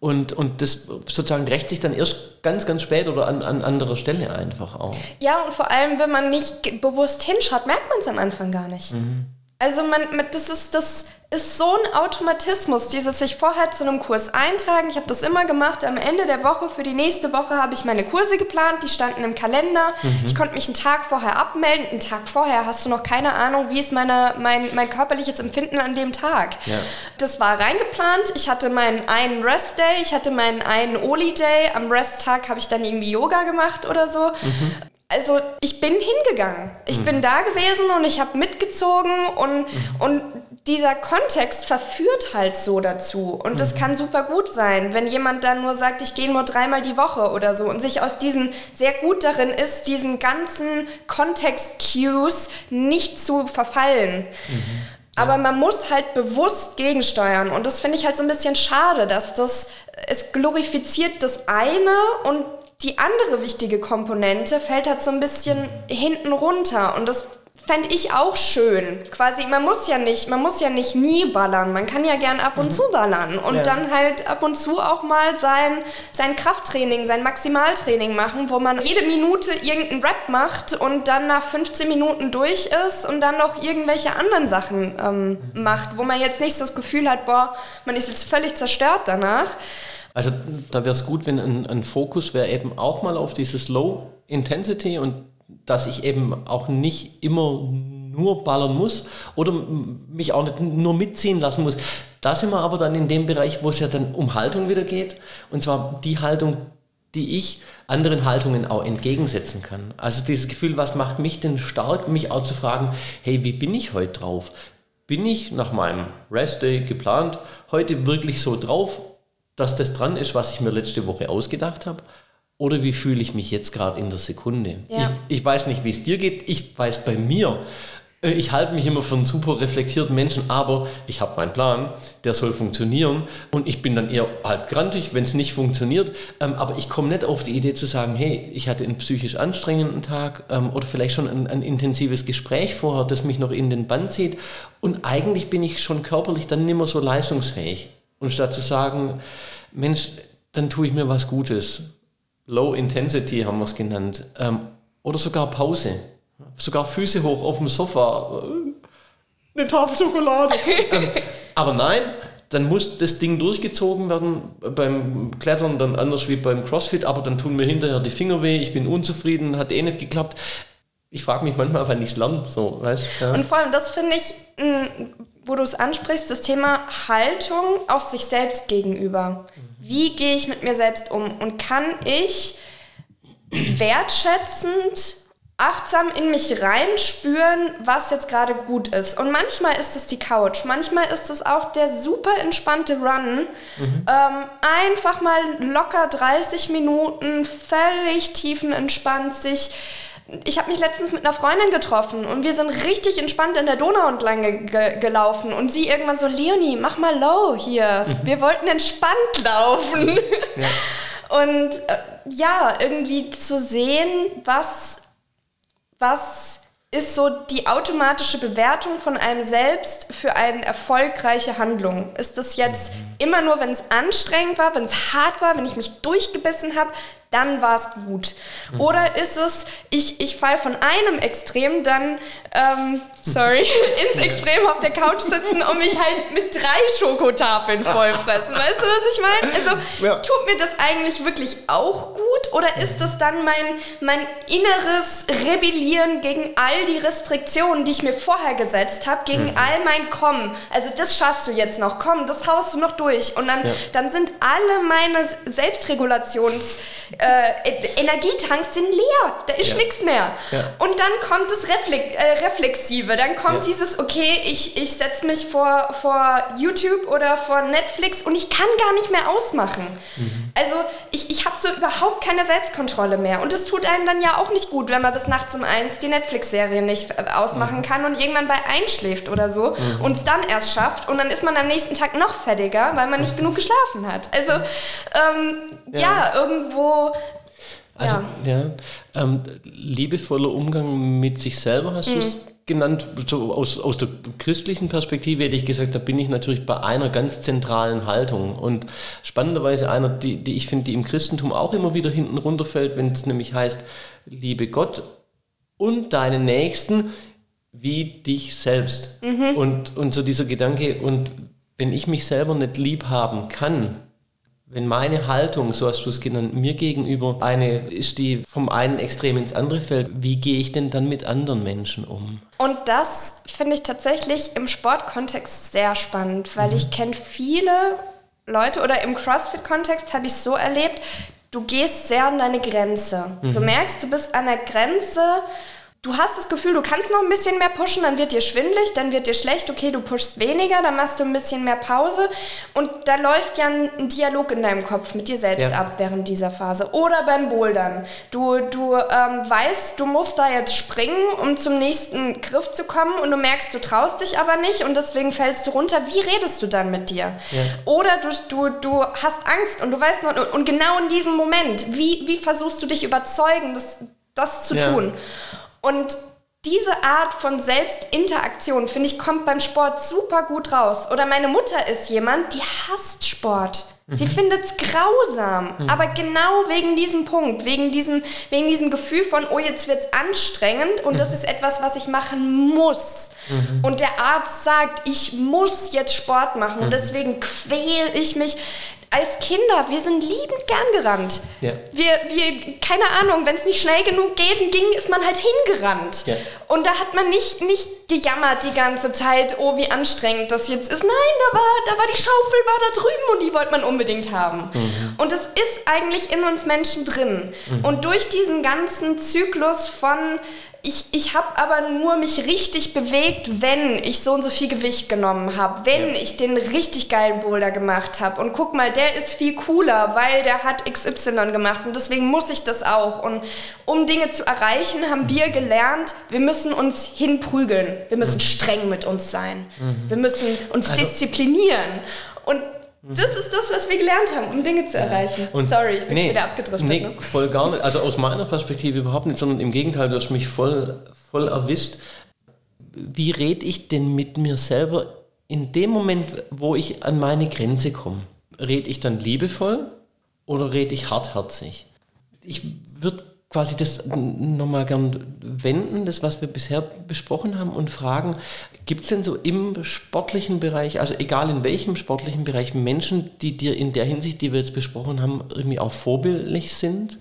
Und, und das sozusagen rächt sich dann erst ganz, ganz spät oder an, an anderer Stelle einfach auch. Ja, und vor allem, wenn man nicht bewusst hinschaut, merkt man es am Anfang gar nicht. Mhm. Also man, das ist das ist so ein Automatismus, dieses sich vorher zu einem Kurs eintragen. Ich habe das immer gemacht. Am Ende der Woche für die nächste Woche habe ich meine Kurse geplant. Die standen im Kalender. Mhm. Ich konnte mich einen Tag vorher abmelden. Einen Tag vorher hast du noch keine Ahnung, wie ist meine, mein, mein körperliches Empfinden an dem Tag. Ja. Das war reingeplant. Ich hatte meinen einen Rest-Day. Ich hatte meinen einen Oli-Day. Am Rest-Tag habe ich dann irgendwie Yoga gemacht oder so. Mhm also ich bin hingegangen. Ich mhm. bin da gewesen und ich habe mitgezogen und, mhm. und dieser Kontext verführt halt so dazu. Und das mhm. kann super gut sein, wenn jemand dann nur sagt, ich gehe nur dreimal die Woche oder so und sich aus diesen sehr gut darin ist, diesen ganzen Kontext-Cues nicht zu verfallen. Mhm. Aber man muss halt bewusst gegensteuern. Und das finde ich halt so ein bisschen schade, dass das, es glorifiziert das eine und die andere wichtige Komponente fällt halt so ein bisschen hinten runter. Und das fände ich auch schön. Quasi, man muss ja nicht, man muss ja nicht nie ballern. Man kann ja gern ab und mhm. zu ballern und ja. dann halt ab und zu auch mal sein, sein Krafttraining, sein Maximaltraining machen, wo man jede Minute irgendeinen Rap macht und dann nach 15 Minuten durch ist und dann noch irgendwelche anderen Sachen ähm, mhm. macht, wo man jetzt nicht so das Gefühl hat, boah, man ist jetzt völlig zerstört danach. Also da wäre es gut, wenn ein, ein Fokus wäre eben auch mal auf dieses Low Intensity und dass ich eben auch nicht immer nur ballern muss oder mich auch nicht nur mitziehen lassen muss. Da sind wir aber dann in dem Bereich, wo es ja dann um Haltung wieder geht. Und zwar die Haltung, die ich anderen Haltungen auch entgegensetzen kann. Also dieses Gefühl, was macht mich denn stark, mich auch zu fragen, hey, wie bin ich heute drauf? Bin ich nach meinem Rest Day geplant heute wirklich so drauf, dass das dran ist, was ich mir letzte Woche ausgedacht habe? Oder wie fühle ich mich jetzt gerade in der Sekunde? Ja. Ich, ich weiß nicht, wie es dir geht. Ich weiß bei mir, äh, ich halte mich immer für einen super reflektierten Menschen, aber ich habe meinen Plan, der soll funktionieren und ich bin dann eher halb grantig, wenn es nicht funktioniert. Ähm, aber ich komme nicht auf die Idee zu sagen, hey, ich hatte einen psychisch anstrengenden Tag ähm, oder vielleicht schon ein, ein, intensives Gespräch vorher, das mich noch in den Bann zieht und eigentlich bin ich schon körperlich dann nicht mehr so leistungsfähig. Und statt zu sagen, Mensch, dann tue ich mir was Gutes. Low Intensity haben wir es genannt. Ähm, oder sogar Pause. Sogar Füße hoch auf dem Sofa. Äh, eine Tafel Schokolade. [laughs] ähm, aber nein, dann muss das Ding durchgezogen werden. Beim Klettern dann anders wie beim CrossFit, aber dann tun mir hinterher die Finger weh, ich bin unzufrieden, hat eh nicht geklappt. Ich frage mich manchmal, wann ich es lerne. So, weißt, ja. Und vor allem, das finde ich, wo du es ansprichst, das Thema Haltung auch sich selbst gegenüber. Wie gehe ich mit mir selbst um? Und kann ich wertschätzend achtsam in mich reinspüren, was jetzt gerade gut ist. Und manchmal ist es die Couch, manchmal ist es auch der super entspannte Run. Mhm. Ähm, einfach mal locker 30 Minuten, völlig tiefenentspannt sich. Ich habe mich letztens mit einer Freundin getroffen und wir sind richtig entspannt in der Donau entlang ge ge gelaufen und sie irgendwann so, Leonie, mach mal low hier. Mhm. Wir wollten entspannt laufen. Ja. [laughs] Und äh, ja, irgendwie zu sehen, was was ist so die automatische Bewertung von einem selbst für eine erfolgreiche Handlung? Ist das jetzt immer nur, wenn es anstrengend war, wenn es hart war, wenn ich mich durchgebissen habe, dann war es gut? Mhm. Oder ist es, ich, ich falle von einem Extrem dann, ähm, sorry, [laughs] ins Extrem auf der Couch sitzen und mich halt mit drei Schokotafeln vollfressen. Weißt du, was ich meine? Also ja. tut mir das eigentlich wirklich auch gut oder ist das dann mein, mein inneres Rebellieren gegen all die Restriktionen, die ich mir vorher gesetzt habe, gegen mhm. all mein Kommen? Also das schaffst du jetzt noch, komm, das haust du noch durch. Und dann, ja. dann sind alle meine Selbstregulations- äh, Energietanks sind leer, da ist ja. nichts mehr. Ja. Und dann kommt das Reflex, äh, Reflexive, dann kommt dieses, okay, ich, ich setze mich vor, vor YouTube oder vor Netflix und ich kann gar nicht mehr ausmachen. Mhm. Also ich, ich habe so überhaupt keine Selbstkontrolle mehr. Und das tut einem dann ja auch nicht gut, wenn man bis nachts um eins die Netflix-Serie nicht äh, ausmachen mhm. kann und irgendwann bei einschläft oder so mhm. und es dann erst schafft und dann ist man am nächsten Tag noch fertiger, weil man nicht genug geschlafen hat. Also ähm, ja. irgendwo also, ja, ja ähm, liebevoller Umgang mit sich selber hast mhm. du es genannt. So aus, aus der christlichen Perspektive hätte ich gesagt, da bin ich natürlich bei einer ganz zentralen Haltung. Und spannenderweise einer, die, die ich finde, die im Christentum auch immer wieder hinten runterfällt, wenn es nämlich heißt, liebe Gott und deine Nächsten wie dich selbst. Mhm. Und, und so dieser Gedanke, und wenn ich mich selber nicht lieb haben kann, wenn meine Haltung, so hast du es genannt, mir gegenüber eine ist, die vom einen Extrem ins andere fällt, wie gehe ich denn dann mit anderen Menschen um? Und das finde ich tatsächlich im Sportkontext sehr spannend, weil mhm. ich kenne viele Leute oder im CrossFit-Kontext habe ich so erlebt, du gehst sehr an deine Grenze. Mhm. Du merkst, du bist an der Grenze du hast das Gefühl, du kannst noch ein bisschen mehr pushen, dann wird dir schwindlig, dann wird dir schlecht, okay, du pushst weniger, dann machst du ein bisschen mehr Pause und da läuft ja ein Dialog in deinem Kopf mit dir selbst ja. ab während dieser Phase. Oder beim Bouldern. Du, du ähm, weißt, du musst da jetzt springen, um zum nächsten Griff zu kommen und du merkst, du traust dich aber nicht und deswegen fällst du runter. Wie redest du dann mit dir? Ja. Oder du, du, du hast Angst und du weißt noch, und genau in diesem Moment, wie, wie versuchst du dich überzeugen, das, das zu ja. tun? Und diese Art von Selbstinteraktion, finde ich, kommt beim Sport super gut raus. Oder meine Mutter ist jemand, die hasst Sport. Die mhm. findet es grausam. Mhm. Aber genau wegen diesem Punkt, wegen diesem, wegen diesem Gefühl von, oh, jetzt wird es anstrengend und mhm. das ist etwas, was ich machen muss. Mhm. Und der Arzt sagt, ich muss jetzt Sport machen und mhm. deswegen quäle ich mich als Kinder, wir sind liebend gern gerannt. Ja. Wir, wir, keine Ahnung, wenn es nicht schnell genug geht, ging, ist man halt hingerannt. Ja. Und da hat man nicht, nicht gejammert die ganze Zeit, oh, wie anstrengend das jetzt ist. Nein, da war, da war die Schaufel, war da drüben und die wollte man unbedingt haben. Mhm. Und es ist eigentlich in uns Menschen drin. Mhm. Und durch diesen ganzen Zyklus von ich, ich habe aber nur mich richtig bewegt, wenn ich so und so viel Gewicht genommen habe, wenn ja. ich den richtig geilen Boulder gemacht habe. Und guck mal, der ist viel cooler, weil der hat XY gemacht und deswegen muss ich das auch. Und um Dinge zu erreichen, haben wir gelernt, wir müssen uns hinprügeln. Wir müssen mhm. streng mit uns sein. Mhm. Wir müssen uns also, disziplinieren. Und das ist das, was wir gelernt haben, um Dinge zu erreichen. Und Sorry, ich bin nee, wieder abgedriftet. Nee, ne? voll gar nicht. Also aus meiner Perspektive überhaupt nicht, sondern im Gegenteil, du hast mich voll, voll erwischt. Wie rede ich denn mit mir selber in dem Moment, wo ich an meine Grenze komme? rede ich dann liebevoll oder rede ich hartherzig? Ich würde quasi das nochmal gern wenden, das, was wir bisher besprochen haben, und fragen, gibt es denn so im sportlichen Bereich, also egal in welchem sportlichen Bereich, Menschen, die dir in der Hinsicht, die wir jetzt besprochen haben, irgendwie auch vorbildlich sind?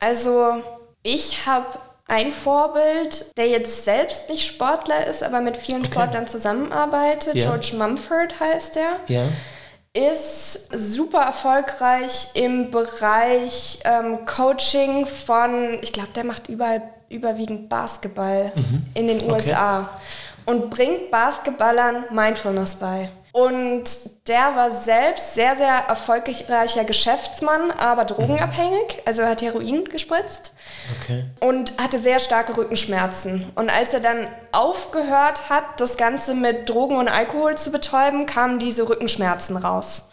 Also ich habe ein Vorbild, der jetzt selbst nicht Sportler ist, aber mit vielen okay. Sportlern zusammenarbeitet. Ja. George Mumford heißt er. Ja ist super erfolgreich im Bereich ähm, Coaching von, ich glaube, der macht überall überwiegend Basketball mhm. in den USA okay. und bringt Basketballern Mindfulness bei. Und der war selbst sehr, sehr erfolgreicher Geschäftsmann, aber drogenabhängig. Also er hat Heroin gespritzt. Okay. Und hatte sehr starke Rückenschmerzen. Und als er dann aufgehört hat, das Ganze mit Drogen und Alkohol zu betäuben, kamen diese Rückenschmerzen raus.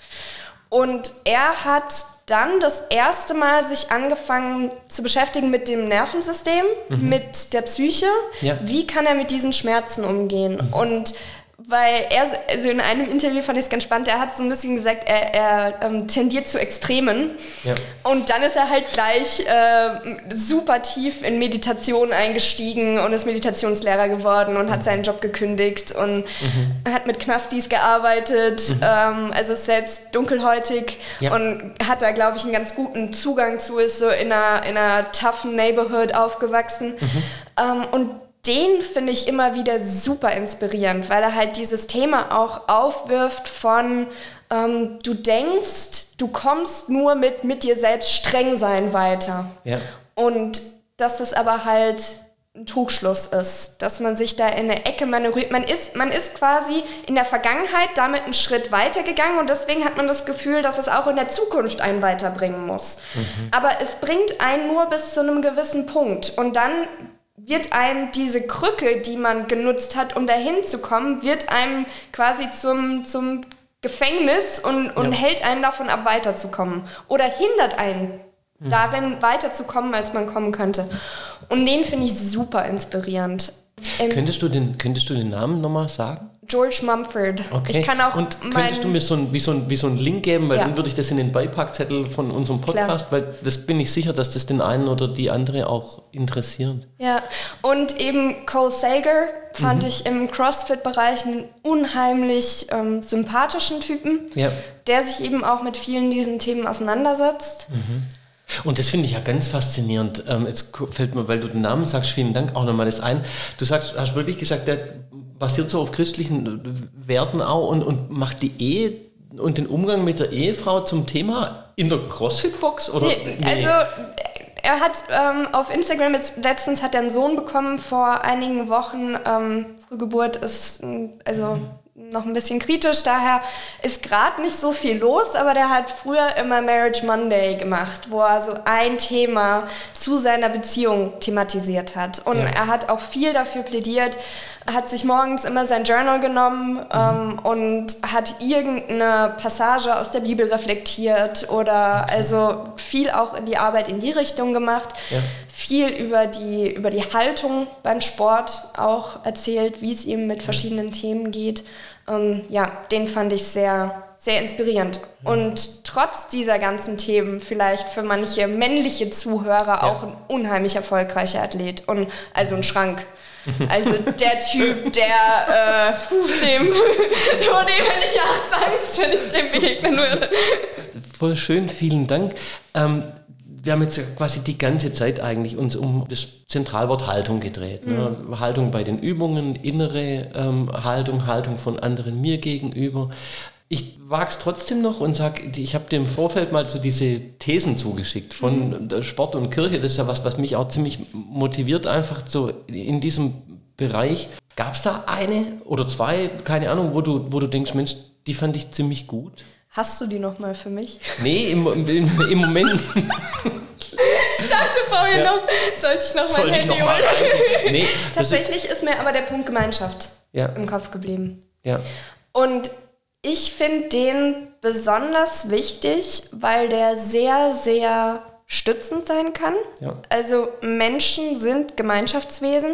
Und er hat dann das erste Mal sich angefangen zu beschäftigen mit dem Nervensystem, mhm. mit der Psyche. Ja. Wie kann er mit diesen Schmerzen umgehen? Mhm. Und weil er, also in einem Interview fand ich es ganz spannend, er hat so ein bisschen gesagt, er, er ähm, tendiert zu Extremen. Ja. Und dann ist er halt gleich äh, super tief in Meditation eingestiegen und ist Meditationslehrer geworden und hat seinen Job gekündigt und mhm. hat mit Knastis gearbeitet, mhm. ähm, also ist selbst dunkelhäutig ja. und hat da, glaube ich, einen ganz guten Zugang zu, ist so in einer, in einer toughen Neighborhood aufgewachsen. Mhm. Ähm, und den finde ich immer wieder super inspirierend, weil er halt dieses Thema auch aufwirft von, ähm, du denkst, du kommst nur mit, mit dir selbst streng sein weiter. Ja. Und dass das aber halt ein Trugschluss ist, dass man sich da in eine Ecke manövriert. Man ist, man ist quasi in der Vergangenheit damit einen Schritt weitergegangen und deswegen hat man das Gefühl, dass es auch in der Zukunft einen weiterbringen muss. Mhm. Aber es bringt einen nur bis zu einem gewissen Punkt und dann wird einem diese Krücke, die man genutzt hat, um dahin zu kommen, wird einem quasi zum, zum Gefängnis und, und ja. hält einen davon ab, weiterzukommen. Oder hindert einen hm. darin, weiterzukommen, als man kommen könnte. Und den finde ich super inspirierend. Ähm, könntest, du den, könntest du den Namen nochmal sagen? George Mumford. Okay. Ich kann auch Und könntest du mir so ein, wie, so ein, wie so ein Link geben, weil ja. dann würde ich das in den Beipackzettel von unserem Podcast, Klar. weil das bin ich sicher, dass das den einen oder die andere auch interessiert. Ja, und eben Cole Sager fand mhm. ich im CrossFit-Bereich einen unheimlich ähm, sympathischen Typen, ja. der sich eben auch mit vielen diesen Themen auseinandersetzt. Mhm. Und das finde ich ja ganz faszinierend. Ähm, jetzt fällt mir, weil du den Namen sagst, vielen Dank auch nochmal das ein. Du sagst, hast wirklich gesagt, der basiert so auf christlichen Werten auch und, und macht die Ehe und den Umgang mit der Ehefrau zum Thema in der CrossFit-Box? Nee, nee. Also er hat ähm, auf Instagram jetzt letztens hat er einen Sohn bekommen vor einigen Wochen. Ähm, Frühgeburt ist also mhm noch ein bisschen kritisch, daher ist gerade nicht so viel los, aber der hat früher immer Marriage Monday gemacht, wo er so ein Thema zu seiner Beziehung thematisiert hat. Und ja. er hat auch viel dafür plädiert, hat sich morgens immer sein Journal genommen mhm. ähm, und hat irgendeine Passage aus der Bibel reflektiert oder also viel auch in die Arbeit in die Richtung gemacht. Ja. Viel über die, über die Haltung beim Sport auch erzählt, wie es ihm mit verschiedenen Themen geht ähm, ja, den fand ich sehr, sehr inspirierend. Und trotz dieser ganzen Themen vielleicht für manche männliche Zuhörer ja. auch ein unheimlich erfolgreicher Athlet und also ein Schrank. Also der Typ, der, äh, [laughs] dem, [laughs] vor dem hätte ich ja Angst, wenn ich dem begegnen würde. Voll schön, vielen Dank. Ähm, wir haben jetzt quasi die ganze Zeit eigentlich uns um das Zentralwort Haltung gedreht. Ne? Mhm. Haltung bei den Übungen, innere ähm, Haltung, Haltung von anderen mir gegenüber. Ich wage es trotzdem noch und sage, ich habe dir im Vorfeld mal so diese Thesen zugeschickt von mhm. Sport und Kirche. Das ist ja was, was mich auch ziemlich motiviert, einfach so in diesem Bereich. Gab es da eine oder zwei, keine Ahnung, wo du, wo du denkst, Mensch, die fand ich ziemlich gut? Hast du die nochmal für mich? Nee, im, im, im Moment. ich dachte vorhin ja. noch, sollte ich noch mein Handy noch holen? Nee, Tatsächlich ist, ist, mir aber der Punkt Gemeinschaft ja. im Kopf geblieben. Ja. Und ich finde den besonders wichtig, weil der sehr, sehr stützend sein kann. Ja. Also Menschen sind Gemeinschaftswesen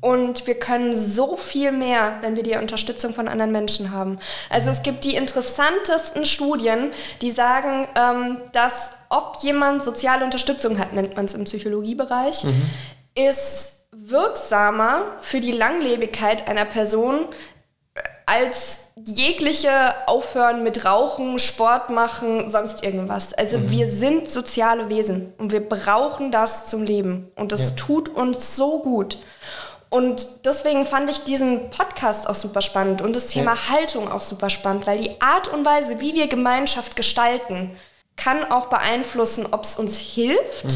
und wir können so viel mehr, wenn wir die Unterstützung von anderen Menschen haben. Also es gibt die interessantesten Studien, die sagen, ähm, dass ob jemand soziale Unterstützung hat, nennt man es im Psychologiebereich, ist wirksamer für die Langlebigkeit einer Person als jegliche Aufhören mit Rauchen, Sport machen, sonst irgendwas. Also wir sind soziale Wesen und wir brauchen das zum Leben und das Ja. tut uns so gut. Und deswegen fand ich diesen Podcast auch super spannend und das Thema Ja. Haltung auch super spannend, weil die Art und Weise, wie wir Gemeinschaft gestalten, kann auch beeinflussen, ob es uns hilft,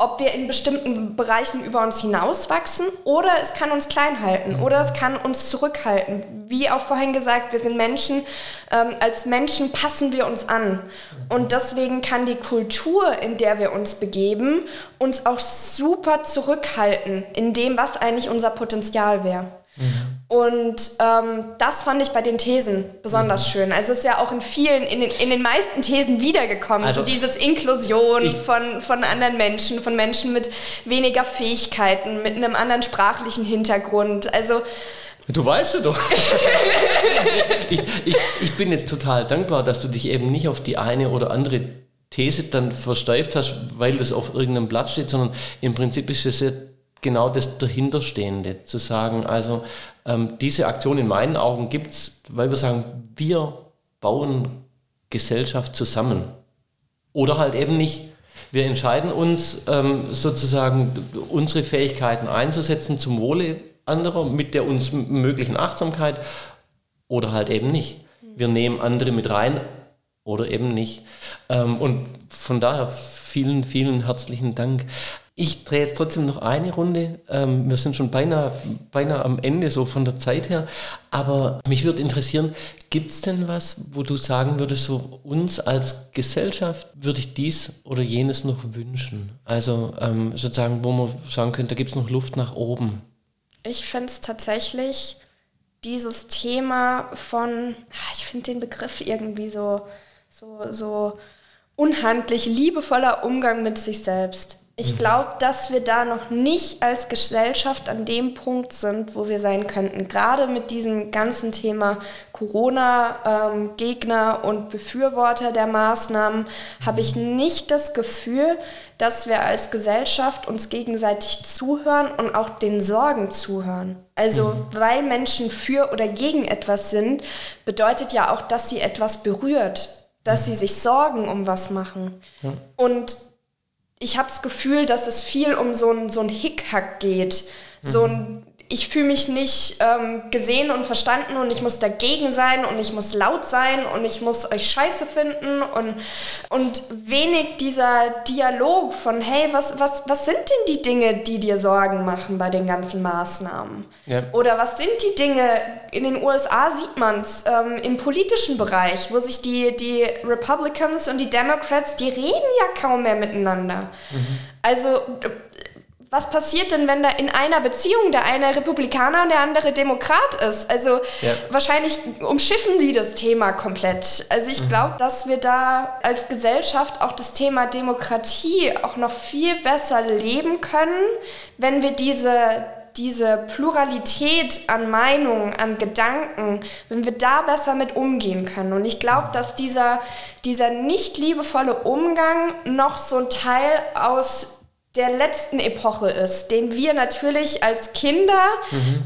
ob wir in bestimmten Bereichen über uns hinauswachsen oder es kann uns klein halten oder es kann uns zurückhalten. Wie auch vorhin gesagt, wir sind Menschen, ähm, als Menschen passen wir uns an. Und deswegen kann die Kultur, in der wir uns begeben, uns auch super zurückhalten in dem, was eigentlich unser Potenzial wäre. Und ähm, das fand ich bei den Thesen besonders schön. Also es ist ja auch in vielen, in den, in den meisten Thesen wiedergekommen, Also- so dieses Inklusion von, von anderen Menschen, von Menschen mit weniger Fähigkeiten, mit einem anderen sprachlichen Hintergrund. Also Du weißt ja doch. [laughs] ich, ich, ich bin jetzt total dankbar, dass du dich eben nicht auf die eine oder andere These dann versteift hast, weil das auf irgendeinem Blatt steht, sondern im Prinzip ist es ja genau das dahinterstehende, zu sagen, also ähm, diese Aktion in meinen Augen gibt es, weil wir sagen, wir bauen Gesellschaft zusammen. Oder halt eben nicht. Wir entscheiden uns ähm, sozusagen unsere Fähigkeiten einzusetzen zum Wohle anderer mit der uns möglichen Achtsamkeit oder halt eben nicht. Wir nehmen andere mit rein oder eben nicht. Ähm, und von daher vielen, vielen herzlichen Dank. Ich drehe jetzt trotzdem noch eine Runde. Ähm, wir sind schon beinahe, beinahe am Ende so von der Zeit her. Aber mich würde interessieren, gibt es denn was, wo du sagen würdest, so uns als Gesellschaft würde ich dies oder jenes noch wünschen? Also ähm, sozusagen, wo man sagen könnte, da gibt es noch Luft nach oben. ich finde es tatsächlich dieses Thema von, ah, ich finde den Begriff irgendwie so, so, so unhandlich, liebevoller Umgang mit sich selbst. Ich glaube, dass wir da noch nicht als Gesellschaft an dem Punkt sind, wo wir sein könnten. Gerade mit diesem ganzen Thema Corona-Gegner und Befürworter der Maßnahmen habe ich nicht das Gefühl, dass wir als Gesellschaft uns gegenseitig zuhören und auch den Sorgen zuhören. Also, weil Menschen für oder gegen etwas sind, bedeutet ja auch, dass sie etwas berührt, dass sie sich Sorgen um was machen. Und ich habe das Gefühl, dass es viel um so ein, so ein Hickhack geht. So ein, ich fühle mich nicht ähm, gesehen und verstanden und ich muss dagegen sein und ich muss laut sein und ich muss euch scheiße finden und, und wenig dieser Dialog von, hey, was, was, was sind denn die Dinge, die dir Sorgen machen bei den ganzen Maßnahmen? Ja. Oder was sind die Dinge, in den USA sieht man es, ähm, im politischen Bereich, wo sich die, die Republicans und die Democrats, die reden ja kaum mehr miteinander. Also d- was passiert denn, wenn da in einer Beziehung der eine Republikaner und der andere Demokrat ist? Also Ja. wahrscheinlich umschiffen die das Thema komplett. Also ich glaube, dass wir da als Gesellschaft auch das Thema Demokratie auch noch viel besser leben können, wenn wir diese diese Pluralität an Meinungen, an Gedanken, wenn wir da besser mit umgehen können. Und ich glaube, dass dieser, dieser nicht liebevolle Umgang noch so ein Teil aus der letzten Epoche ist, den wir natürlich als Kinder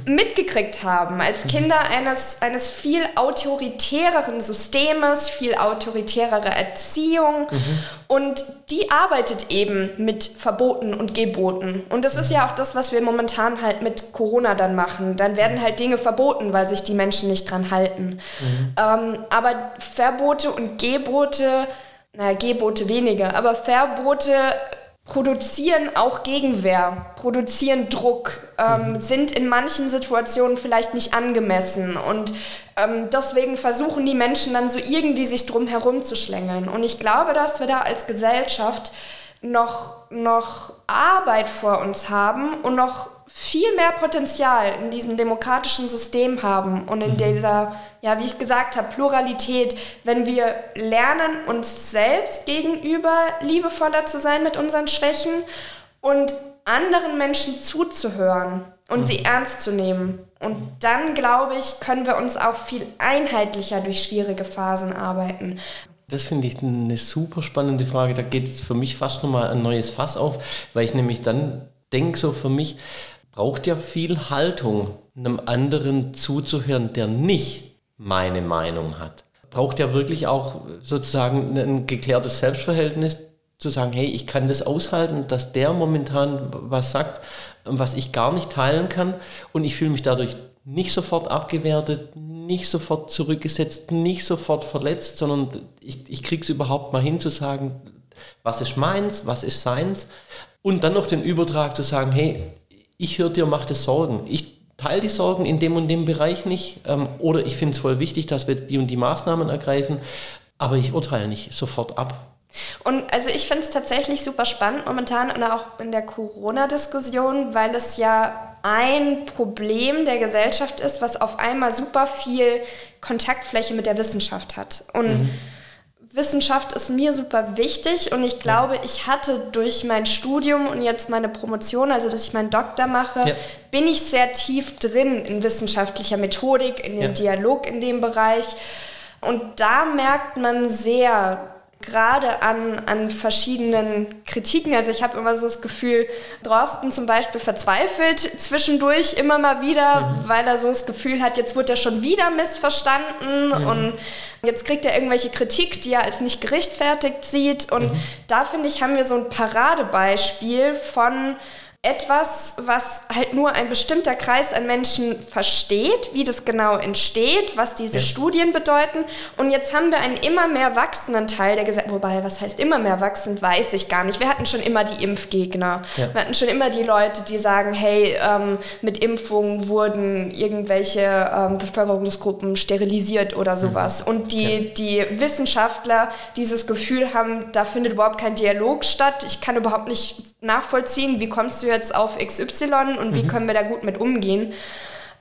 mitgekriegt haben, als Kinder eines, eines viel autoritäreren Systemes, viel autoritärere Erziehung und die arbeitet eben mit Verboten und Geboten. Und das ist ja auch das, was wir momentan halt mit Corona dann machen. Dann werden halt Dinge verboten, weil sich die Menschen nicht dran halten. Ähm, aber Verbote und Gebote, naja, Gebote weniger, aber Verbote produzieren auch Gegenwehr, produzieren Druck, ähm, sind in manchen Situationen vielleicht nicht angemessen und ähm, deswegen versuchen die Menschen dann so irgendwie sich drum herum zu schlängeln. Und ich glaube, dass wir da als Gesellschaft noch, noch Arbeit vor uns haben und noch viel mehr Potenzial in diesem demokratischen System haben und in mhm. dieser, ja, wie ich gesagt habe, Pluralität, wenn wir lernen, uns selbst gegenüber liebevoller zu sein mit unseren Schwächen und anderen Menschen zuzuhören und mhm. sie ernst zu nehmen. Und dann, glaube ich, können wir uns auch viel einheitlicher durch schwierige Phasen arbeiten. Das finde ich eine super spannende Frage. Da geht es für mich fast nochmal ein neues Fass auf, weil ich nämlich dann denke, so für mich braucht ja viel Haltung, einem anderen zuzuhören, der nicht meine Meinung hat. Braucht ja wirklich auch sozusagen ein geklärtes Selbstverhältnis, zu sagen, hey, ich kann das aushalten, dass der momentan was sagt, was ich gar nicht teilen kann und ich fühle mich dadurch nicht sofort abgewertet, nicht sofort zurückgesetzt, nicht sofort verletzt, sondern ich, ich kriege es überhaupt mal hin zu sagen, was ist meins, was ist seins und dann noch den Übertrag zu sagen, hey, ich höre dir, mach dir Sorgen. Ich teile die Sorgen in dem und dem Bereich nicht ähm, oder ich finde es voll wichtig, dass wir die und die Maßnahmen ergreifen, aber ich urteile nicht sofort ab. Und also ich finde es tatsächlich super spannend momentan und auch in der Corona-Diskussion, weil es ja ein Problem der Gesellschaft ist, was auf einmal super viel Kontaktfläche mit der Wissenschaft hat. Und mhm. Wissenschaft ist mir super wichtig und ich glaube, ich hatte durch mein Studium und jetzt meine Promotion, also dass ich meinen Doktor mache, ja. bin ich sehr tief drin in wissenschaftlicher Methodik, in dem ja. Dialog in dem Bereich. Und da merkt man sehr, gerade an, an verschiedenen Kritiken. Also ich habe immer so das Gefühl, Drosten zum Beispiel verzweifelt zwischendurch immer mal wieder, mhm. weil er so das Gefühl hat, jetzt wird er schon wieder missverstanden mhm. und jetzt kriegt er irgendwelche Kritik, die er als nicht gerechtfertigt sieht. Und mhm. da finde ich, haben wir so ein Paradebeispiel von etwas, was halt nur ein bestimmter Kreis an Menschen versteht, wie das genau entsteht, was diese ja. Studien bedeuten. Und jetzt haben wir einen immer mehr wachsenden Teil der Gesellschaft. Wobei, was heißt immer mehr wachsend, weiß ich gar nicht. Wir hatten schon immer die Impfgegner. Ja. Wir hatten schon immer die Leute, die sagen, hey, ähm, mit Impfungen wurden irgendwelche ähm, Bevölkerungsgruppen sterilisiert oder sowas. Mhm. Und die, ja. die Wissenschaftler dieses Gefühl haben, da findet überhaupt kein Dialog statt. Ich kann überhaupt nicht nachvollziehen, wie kommst du jetzt auf XY und wie mhm. können wir da gut mit umgehen.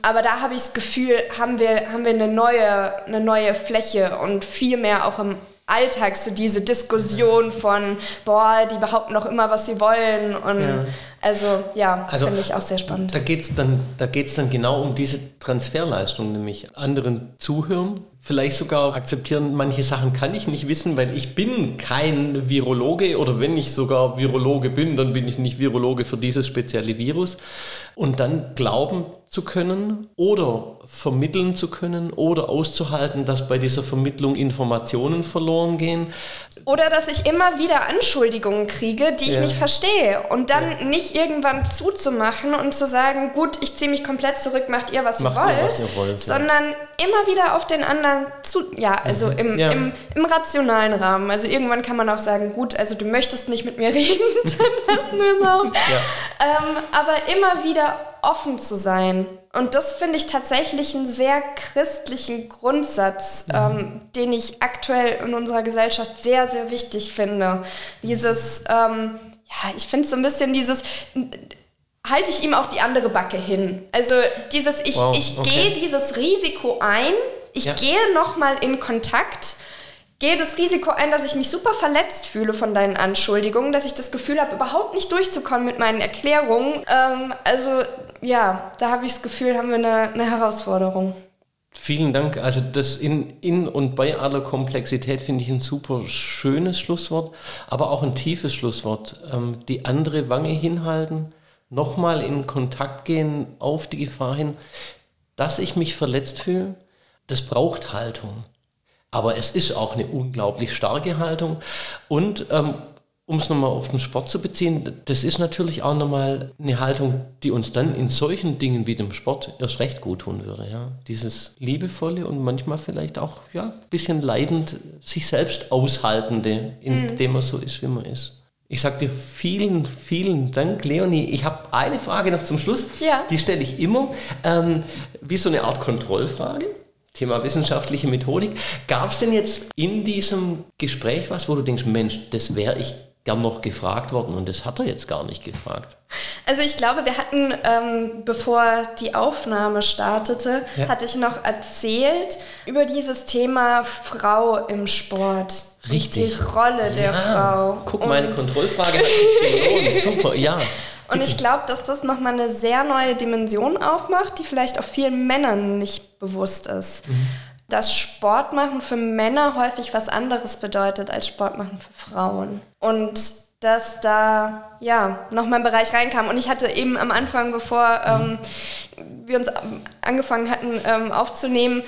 Aber da habe ich das Gefühl, haben wir, haben wir eine, neue, eine neue Fläche und viel mehr auch im Alltag so diese Diskussion von, boah, die behaupten noch immer, was sie wollen. Und ja. Also ja, also, finde ich auch sehr spannend. Da geht es dann, dann genau um diese Transferleistung, nämlich anderen zuhören, vielleicht sogar akzeptieren, manche Sachen kann ich nicht wissen, weil ich bin kein Virologe oder wenn ich sogar Virologe bin, dann bin ich nicht Virologe für dieses spezielle Virus. Und dann glauben zu können oder vermitteln zu können oder auszuhalten, dass bei dieser Vermittlung Informationen verloren gehen. Oder dass ich immer wieder Anschuldigungen kriege, die ich ja. nicht verstehe. Und dann ja. nicht irgendwann zuzumachen und zu sagen, gut, ich ziehe mich komplett zurück, macht ihr, was, macht ihr, wollt, ihr was ihr wollt. Sondern ja. immer wieder auf den anderen zu, ja, also mhm. im, im, im, rationalen Rahmen. Also irgendwann kann man auch sagen, gut, also du möchtest nicht mit mir [laughs] reden, dann lassen wir es auch. Ähm, aber immer wieder offen zu sein. Und das finde ich tatsächlich einen sehr christlichen Grundsatz, mhm. ähm, den ich aktuell in unserer Gesellschaft sehr, sehr wichtig finde. Dieses, ähm, ja, ich finde so ein bisschen dieses, halte ich ihm auch die andere Backe hin. Also dieses, ich, wow, ich okay. gehe dieses Risiko ein, ich ja. gehe nochmal in Kontakt gehe das Risiko ein, dass ich mich super verletzt fühle von deinen Anschuldigungen, dass ich das Gefühl habe, überhaupt nicht durchzukommen mit meinen Erklärungen. Ähm, also ja, da habe ich das Gefühl, haben wir eine, eine Herausforderung. Vielen Dank. Also das in, in und bei aller Komplexität finde ich ein super schönes Schlusswort, aber auch ein tiefes Schlusswort. Ähm, die andere Wange hinhalten, nochmal in Kontakt gehen auf die Gefahr hin, dass ich mich verletzt fühle, das braucht Haltung. Aber es ist auch eine unglaublich starke Haltung. Und ähm, um es nochmal auf den Sport zu beziehen, das ist natürlich auch nochmal eine Haltung, die uns dann in solchen Dingen wie dem Sport erst recht gut tun würde. Ja? Dieses liebevolle und manchmal vielleicht auch ja, ein bisschen leidend, sich selbst aushaltende, indem mhm. man so ist, wie man ist. Ich sage dir vielen, vielen Dank, Leonie. Ich habe eine Frage noch zum Schluss. Ja. Die stelle ich immer, ähm, wie so eine Art Kontrollfrage. Thema wissenschaftliche Methodik. Gab es denn jetzt in diesem Gespräch was, wo du denkst, Mensch, das wäre ich gern noch gefragt worden und das hat er jetzt gar nicht gefragt. Also ich glaube, wir hatten, ähm, bevor die Aufnahme startete, Ja. hatte ich noch erzählt über dieses Thema Frau im Sport. Richtig. Und die Rolle der Frau. Guck, und, meine Kontrollfrage hat sich gelohnt. [laughs] Super, ja. Und ich glaube, dass das nochmal eine sehr neue Dimension aufmacht, die vielleicht auch vielen Männern nicht bewusst ist. Mhm. Dass Sport machen für Männer häufig was anderes bedeutet als Sport machen für Frauen. Und dass da ja nochmal ein Bereich reinkam. Und ich hatte eben am Anfang, bevor ähm, wir uns angefangen hatten ähm, aufzunehmen,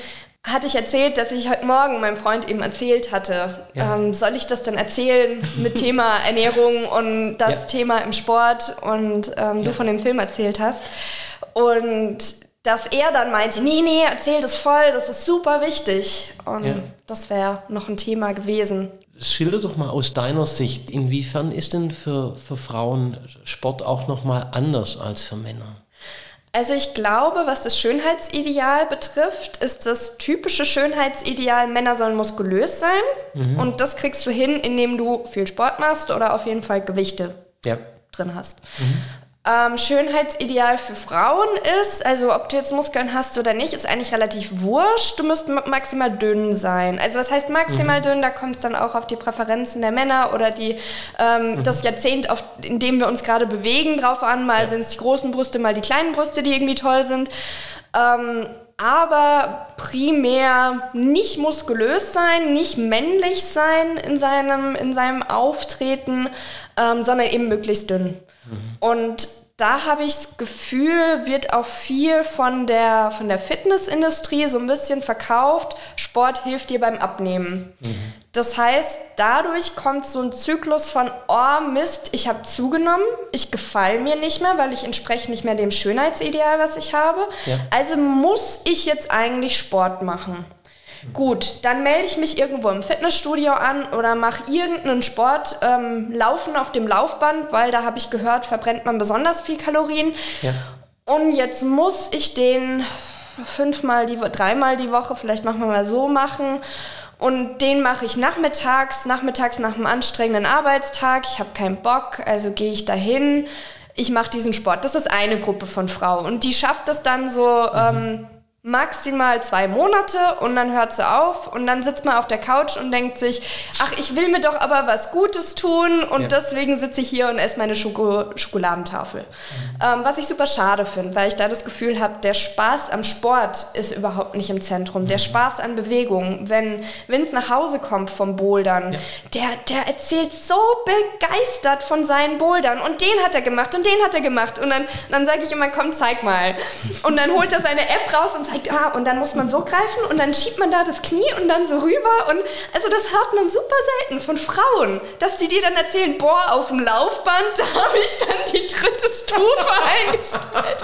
hatte ich erzählt, dass ich heute Morgen meinem Freund eben erzählt hatte. Ja. Ähm, soll ich das denn erzählen mit [laughs] Thema Ernährung und das Ja. Thema im Sport und ähm, du von dem Film erzählt hast? Und dass er dann meinte, nee, nee, erzähl das voll, das ist super wichtig. Und Ja. das wäre noch ein Thema gewesen. Schilder doch mal aus deiner Sicht, inwiefern ist denn für, für Frauen Sport auch nochmal anders als für Männer? Also ich glaube, was das Schönheitsideal betrifft, ist das typische Schönheitsideal, Männer sollen muskulös sein. Und das kriegst du hin, indem du viel Sport machst oder auf jeden Fall Gewichte Ja. drin hast. Ähm, Schönheitsideal für Frauen ist, also ob du jetzt Muskeln hast oder nicht, ist eigentlich relativ wurscht. Du musst ma- maximal dünn sein. Also was heißt maximal dünn? Da kommt es dann auch auf die Präferenzen der Männer oder die, ähm, das Jahrzehnt, auf, in dem wir uns gerade bewegen, drauf an. Mal sind es die großen Brüste, mal die kleinen Brüste, die irgendwie toll sind. Ähm, aber primär nicht muskulös sein, nicht männlich sein in seinem, in seinem Auftreten, ähm, sondern eben möglichst dünn. Und da habe ich das Gefühl, wird auch viel von der, von der Fitnessindustrie so ein bisschen verkauft. Sport hilft dir beim Abnehmen. Das heißt, dadurch kommt so ein Zyklus von, oh Mist, ich habe zugenommen, ich gefall mir nicht mehr, weil ich entspreche nicht mehr dem Schönheitsideal, was ich habe. Ja. Also muss ich jetzt eigentlich Sport machen. Gut, dann melde ich mich irgendwo im Fitnessstudio an oder mache irgendeinen Sport, ähm, Laufen auf dem Laufband, weil da habe ich gehört, verbrennt man besonders viel Kalorien. Ja. Und jetzt muss ich den fünfmal die dreimal die Woche, vielleicht machen wir mal so machen. Und den mache ich nachmittags, nachmittags nach einem anstrengenden Arbeitstag. Ich habe keinen Bock, also gehe ich dahin. Ich mache diesen Sport. Das ist eine Gruppe von Frauen. Und die schafft das dann so ähm, maximal zwei Monate und dann hört sie auf und dann sitzt man auf der Couch und denkt sich, ach, ich will mir doch aber was Gutes tun und Ja. deswegen sitze ich hier und esse meine Schoko Schokoladentafel. Ähm, was ich super schade finde, weil ich da das Gefühl habe, der Spaß am Sport ist überhaupt nicht im Zentrum. Der Spaß an Bewegung, wenn Vince nach Hause kommt vom Bouldern, der, der erzählt so begeistert von seinen Bouldern und den hat er gemacht und den hat er gemacht und dann, dann sage ich immer, komm, zeig mal. Und dann holt er seine App raus und zeigt, ah, und dann muss man so greifen und dann schiebt man da das Knie und dann so rüber und also das hört man super selten von Frauen, dass die dir dann erzählen, boah, auf dem Laufband, [laughs] da habe ich dann die dritte Stufe [laughs] eingestellt.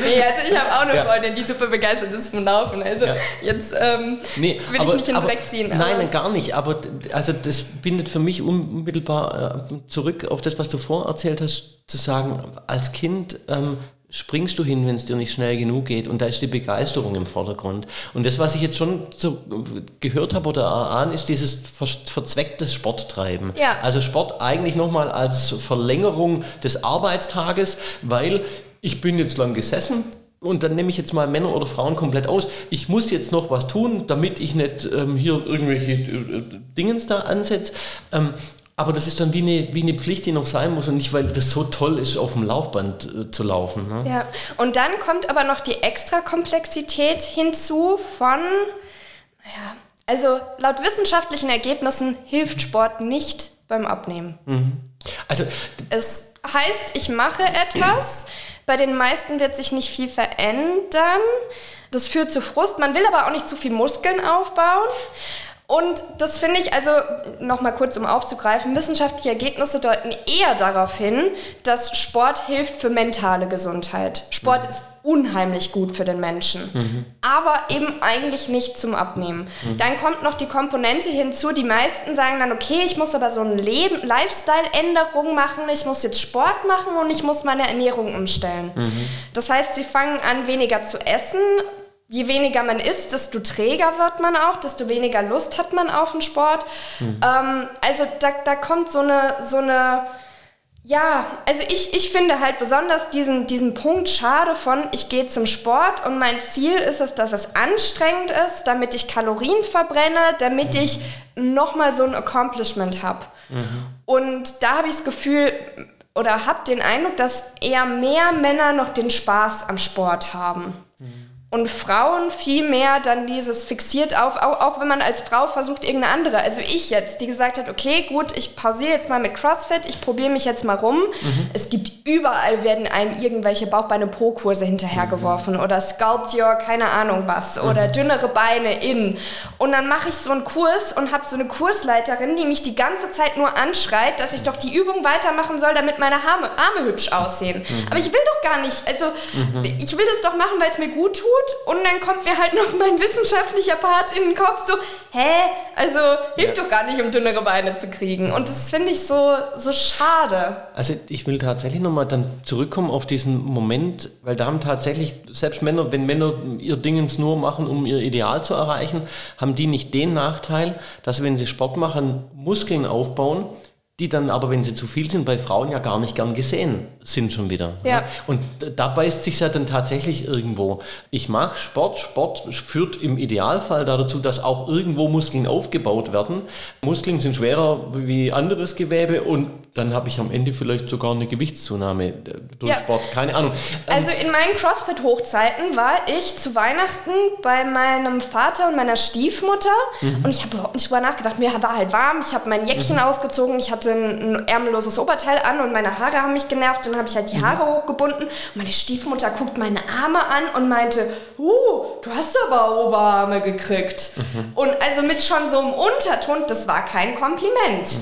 nee, also ich habe auch eine Ja. Freundin, die super begeistert ist vom Laufen. Also Ja. jetzt ähm, Nee, will aber- ich nicht in den Dreck ziehen. Nein, aber- gar nicht. Aber also das bindet für mich unmittelbar äh, zurück auf das, was du vorerzählt hast, zu sagen, als Kind ähm, springst du hin, wenn es dir nicht schnell genug geht und da ist die Begeisterung im Vordergrund. Und das, was ich jetzt schon so äh, gehört habe oder erahne, ist dieses ver verzwecktes Sporttreiben. Ja. Also Sport eigentlich nochmal als Verlängerung des Arbeitstages, weil ich bin jetzt lang gesessen, und dann nehme ich jetzt mal Männer oder Frauen komplett aus. Ich muss jetzt noch was tun, damit ich nicht ähm, hier irgendwelche äh, Dingens da ansetze. Ähm, aber das ist dann wie eine, wie eine Pflicht, die noch sein muss und nicht, weil das so toll ist, auf dem Laufband äh, zu laufen. Ne? Ja, und dann kommt aber noch die extra Komplexität hinzu von, ja, also laut wissenschaftlichen Ergebnissen hilft Sport nicht beim Abnehmen. Also Es heißt, ich mache etwas, bei den meisten wird sich nicht viel verändern. Das führt zu Frust. Man will aber auch nicht zu viel Muskeln aufbauen. Und das finde ich, also nochmal kurz um aufzugreifen, wissenschaftliche Ergebnisse deuten eher darauf hin, dass Sport hilft für mentale Gesundheit. Sport ist unheimlich gut für den Menschen, aber eben eigentlich nicht zum Abnehmen. Dann kommt noch die Komponente hinzu, die meisten sagen dann, okay, ich muss aber so eine Lifestyle-Änderung machen, ich muss jetzt Sport machen und ich muss meine Ernährung umstellen. Das heißt, sie fangen an, weniger zu essen, je weniger man isst, desto träger wird man auch, desto weniger Lust hat man auf den Sport. Mhm. Ähm, also da, da kommt so eine, so eine, ja, also ich, ich finde halt besonders diesen, diesen Punkt schade von, ich gehe zum Sport und mein Ziel ist es, dass es anstrengend ist, damit ich Kalorien verbrenne, damit mhm. ich nochmal so ein Accomplishment habe. Mhm. Und da habe ich das Gefühl, oder habe den Eindruck, dass eher mehr Männer noch den Spaß am Sport haben. Und Frauen viel mehr dann dieses fixiert auf, auch, auch, wenn man als Frau versucht, irgendeine andere, also ich jetzt, die gesagt hat, okay, gut, ich pausiere jetzt mal mit CrossFit, ich probiere mich jetzt mal rum. Mhm. Es gibt überall werden einem irgendwelche Bauchbeine-Po-Kurse hinterhergeworfen mhm. oder Sculpt Your, keine Ahnung was, mhm. oder dünnere Beine in. Und dann mache ich so einen Kurs und habe so eine Kursleiterin, die mich die ganze Zeit nur anschreit, dass ich doch die Übung weitermachen soll, damit meine Arme, Arme hübsch aussehen. Mhm. Aber ich will doch gar nicht, also mhm. ich will das doch machen, weil es mir gut tut und dann kommt mir halt noch mein wissenschaftlicher Part in den Kopf, so, hä? Also hilft ja. doch gar nicht, um dünnere Beine zu kriegen. Und das finde ich so, so schade. Also ich will tatsächlich nochmal dann zurückkommen auf diesen Moment, weil da haben tatsächlich, selbst Männer, wenn Männer ihr Dingens nur machen, um ihr Ideal zu erreichen, haben die nicht den Nachteil, dass wenn sie Sport machen, Muskeln aufbauen, die dann aber, wenn sie zu viel sind, bei Frauen ja gar nicht gern gesehen sind schon wieder. Ja. Ne? Und da beißt sich ja dann tatsächlich irgendwo. Ich mache Sport, Sport führt im Idealfall dazu, dass auch irgendwo Muskeln aufgebaut werden. Muskeln sind schwerer wie anderes Gewebe und dann habe ich am Ende vielleicht sogar eine Gewichtszunahme äh, durch ja. Sport, keine Ahnung. Also in meinen CrossFit-Hochzeiten war ich zu Weihnachten bei meinem Vater und meiner Stiefmutter mhm. und ich habe überhaupt nicht drüber nachgedacht. Mir war halt warm, ich habe mein Jäckchen mhm. ausgezogen, ich hatte ein, ein ärmelloses Oberteil an und meine Haare haben mich genervt und habe ich halt die Haare mhm. hochgebunden und meine Stiefmutter guckt meine Arme an und meinte, uh, du hast aber Oberarme gekriegt. Mhm. Und also mit schon so einem Unterton, das war kein Kompliment.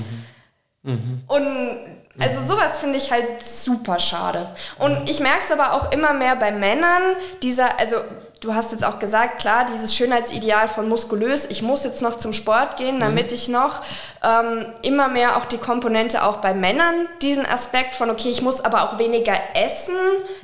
Mhm. mhm. Und also sowas finde ich halt super schade. Und ich merke es aber auch immer mehr bei Männern, dieser, also du hast jetzt auch gesagt, klar, dieses Schönheitsideal von muskulös, ich muss jetzt noch zum Sport gehen, damit mhm. ich noch ähm, immer mehr auch die Komponente auch bei Männern, diesen Aspekt von, okay, ich muss aber auch weniger essen,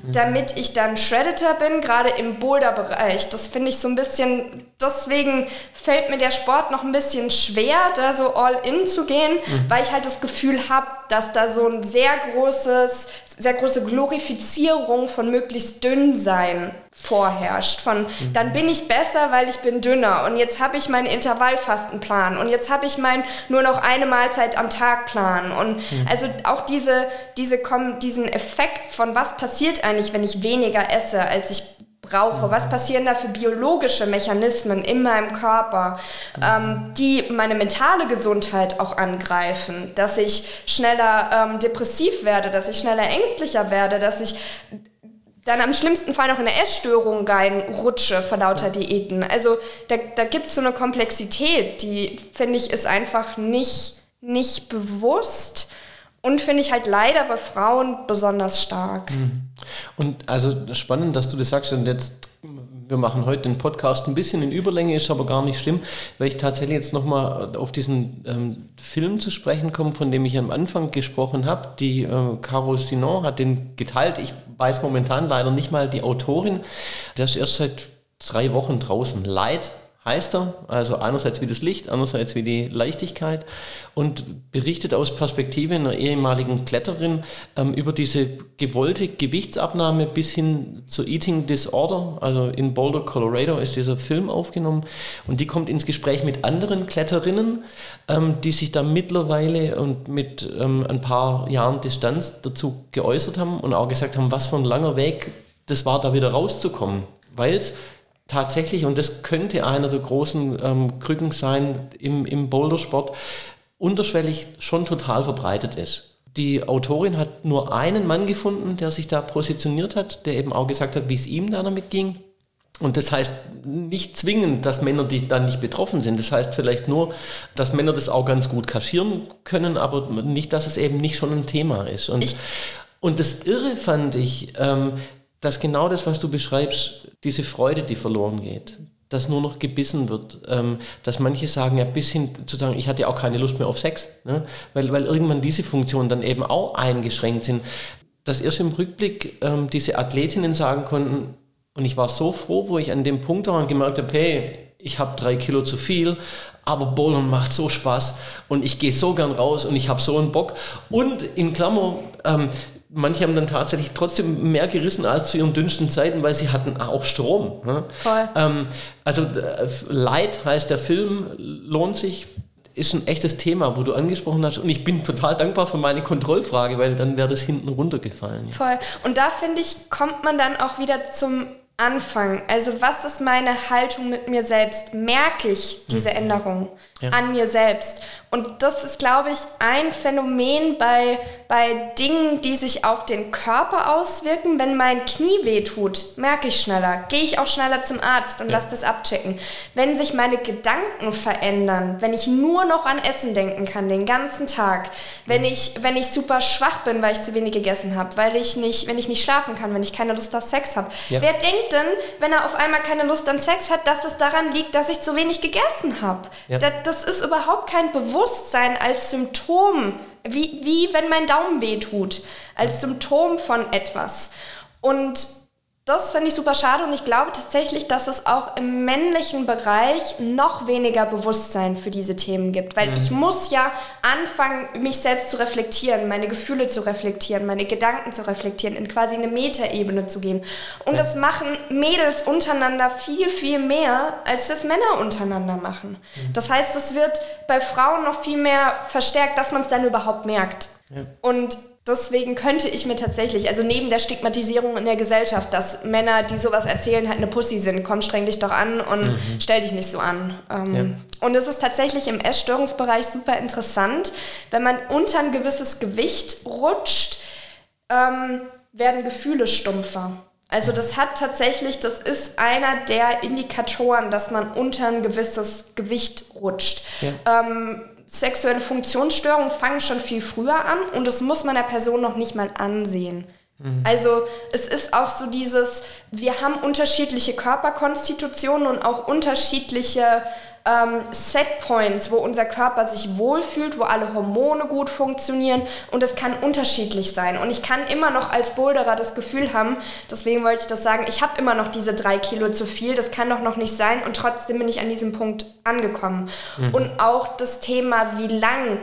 mhm. damit ich dann Shredditor bin, gerade im Boulder-Bereich. Das finde ich so ein bisschen, deswegen fällt mir der Sport noch ein bisschen schwer, da so all in zu gehen, mhm. weil ich halt das Gefühl habe, dass da so ein sehr großes, sehr große Glorifizierung von möglichst dünn sein vorherrscht. Von mhm. dann bin ich besser, weil ich bin dünner und jetzt habe ich meinen Intervallfastenplan und jetzt habe ich mein nur noch eine Mahlzeit am Tag Plan und mhm. also auch diese diese diesen Effekt von was passiert eigentlich, wenn ich weniger esse, als ich brauche, was passieren da für biologische Mechanismen in meinem Körper, ähm, die meine mentale Gesundheit auch angreifen, dass ich schneller ähm, depressiv werde, dass ich schneller ängstlicher werde, dass ich dann am schlimmsten Fall noch in eine Essstörung reinrutsche vor lauter Diäten. Also da, da gibt es so eine Komplexität, die, finde ich, ist einfach nicht, nicht bewusst und finde ich halt leider bei Frauen besonders stark. Mhm. Und also spannend, dass du das sagst und jetzt wir machen heute den Podcast ein bisschen in Überlänge, ist aber gar nicht schlimm, weil ich tatsächlich jetzt nochmal auf diesen ähm, Film zu sprechen komme, von dem ich am Anfang gesprochen habe. Die äh, Caro Sinon hat den geteilt. Ich weiß momentan leider nicht mal die Autorin. Der ist erst seit drei Wochen draußen. Light heißt er, also einerseits wie das Licht, andererseits wie die Leichtigkeit und berichtet aus Perspektive einer ehemaligen Kletterin ähm, über diese gewollte Gewichtsabnahme bis hin zur Eating Disorder. Also in Boulder, Colorado ist dieser Film aufgenommen und die kommt ins Gespräch mit anderen Kletterinnen, ähm, die sich da mittlerweile und mit ähm, ein paar Jahren Distanz dazu geäußert haben und auch gesagt haben, was für ein langer Weg das war, da wieder rauszukommen. Weil es tatsächlich, und das könnte einer der großen ähm, Krücken sein im, im Bouldersport, unterschwellig schon total verbreitet ist. Die Autorin hat nur einen Mann gefunden, der sich da positioniert hat, der eben auch gesagt hat, wie es ihm damit ging. Und das heißt nicht zwingend, dass Männer die dann nicht betroffen sind. Das heißt vielleicht nur, dass Männer das auch ganz gut kaschieren können, aber nicht, dass es eben nicht schon ein Thema ist. Und, und das Irre fand ich, ähm, dass genau das, was du beschreibst, diese Freude, die verloren geht, dass nur noch gebissen wird, ähm, dass manche sagen, ja, bis hin zu sagen, ich hatte auch keine Lust mehr auf Sex, ne? weil, weil irgendwann diese Funktionen dann eben auch eingeschränkt sind, dass erst im Rückblick ähm, diese Athletinnen sagen konnten, Und ich war so froh, wo ich an dem Punkt war und gemerkt habe, hey, ich habe drei Kilo zu viel, aber Bowlen macht so Spaß und ich gehe so gern raus und ich habe so einen Bock. Und in Klammer, ähm, manche haben dann tatsächlich trotzdem mehr gerissen als zu ihren dünnsten Zeiten, weil sie hatten auch Strom. Ne? Voll. Ähm, also äh, Light heißt der Film, lohnt sich, ist ein echtes Thema, wo du angesprochen hast. Und ich bin total dankbar für meine Kontrollfrage, weil dann wäre das hinten runtergefallen. Jetzt. Voll. Und da finde ich, kommt man dann auch wieder zum Anfang. Also was ist meine Haltung mit mir selbst? Merke ich diese mhm. Änderung ja. an mir selbst? Und das ist, glaube ich, ein Phänomen bei, bei Dingen, die sich auf den Körper auswirken. Wenn mein Knie weh tut, merke ich schneller, gehe ich auch schneller zum Arzt und ja. lasse das abchecken. Wenn sich meine Gedanken verändern, wenn ich nur noch an Essen denken kann den ganzen Tag, wenn ich, wenn ich super schwach bin, weil ich zu wenig gegessen habe, weil ich nicht, wenn ich nicht schlafen kann, wenn ich keine Lust auf Sex habe. Ja. Wer denkt denn, wenn er auf einmal keine Lust an Sex hat, dass es daran liegt, dass ich zu wenig gegessen habe? Das, das ist überhaupt kein Bewusstsein als Symptom, wie, wie wenn mein Daumen weh tut, als Symptom von etwas. Und das finde ich super schade und ich glaube tatsächlich, dass es auch im männlichen Bereich noch weniger Bewusstsein für diese Themen gibt, weil mhm. ich muss ja anfangen, mich selbst zu reflektieren, meine Gefühle zu reflektieren, meine Gedanken zu reflektieren, in quasi eine Metaebene zu gehen. Und ja. das machen Mädels untereinander viel, viel mehr, als das Männer untereinander machen. Mhm. Das heißt, es wird bei Frauen noch viel mehr verstärkt, dass man es dann überhaupt merkt. Ja. Und deswegen könnte ich mir tatsächlich, also neben der Stigmatisierung in der Gesellschaft, dass Männer, die sowas erzählen, halt eine Pussy sind, komm, streng dich doch an und mhm. stell dich nicht so an. Ähm, ja. Und es ist tatsächlich im Essstörungsbereich super interessant, wenn man unter ein gewisses Gewicht rutscht, ähm, werden Gefühle stumpfer. Also das hat tatsächlich, das ist einer der Indikatoren, dass man unter ein gewisses Gewicht rutscht. Ja. Ähm, sexuelle Funktionsstörungen fangen schon viel früher an und das muss man der Person noch nicht mal ansehen. Mhm. Also es ist auch so dieses, wir haben unterschiedliche Körperkonstitutionen und auch unterschiedliche ähm, Setpoints, wo unser Körper sich wohlfühlt, wo alle Hormone gut funktionieren und es kann unterschiedlich sein. Und ich kann immer noch als Boulderer das Gefühl haben, deswegen wollte ich das sagen, ich habe immer noch diese drei Kilo zu viel, das kann doch noch nicht sein und trotzdem bin ich an diesem Punkt angekommen. Mhm. Und auch das Thema, wie lang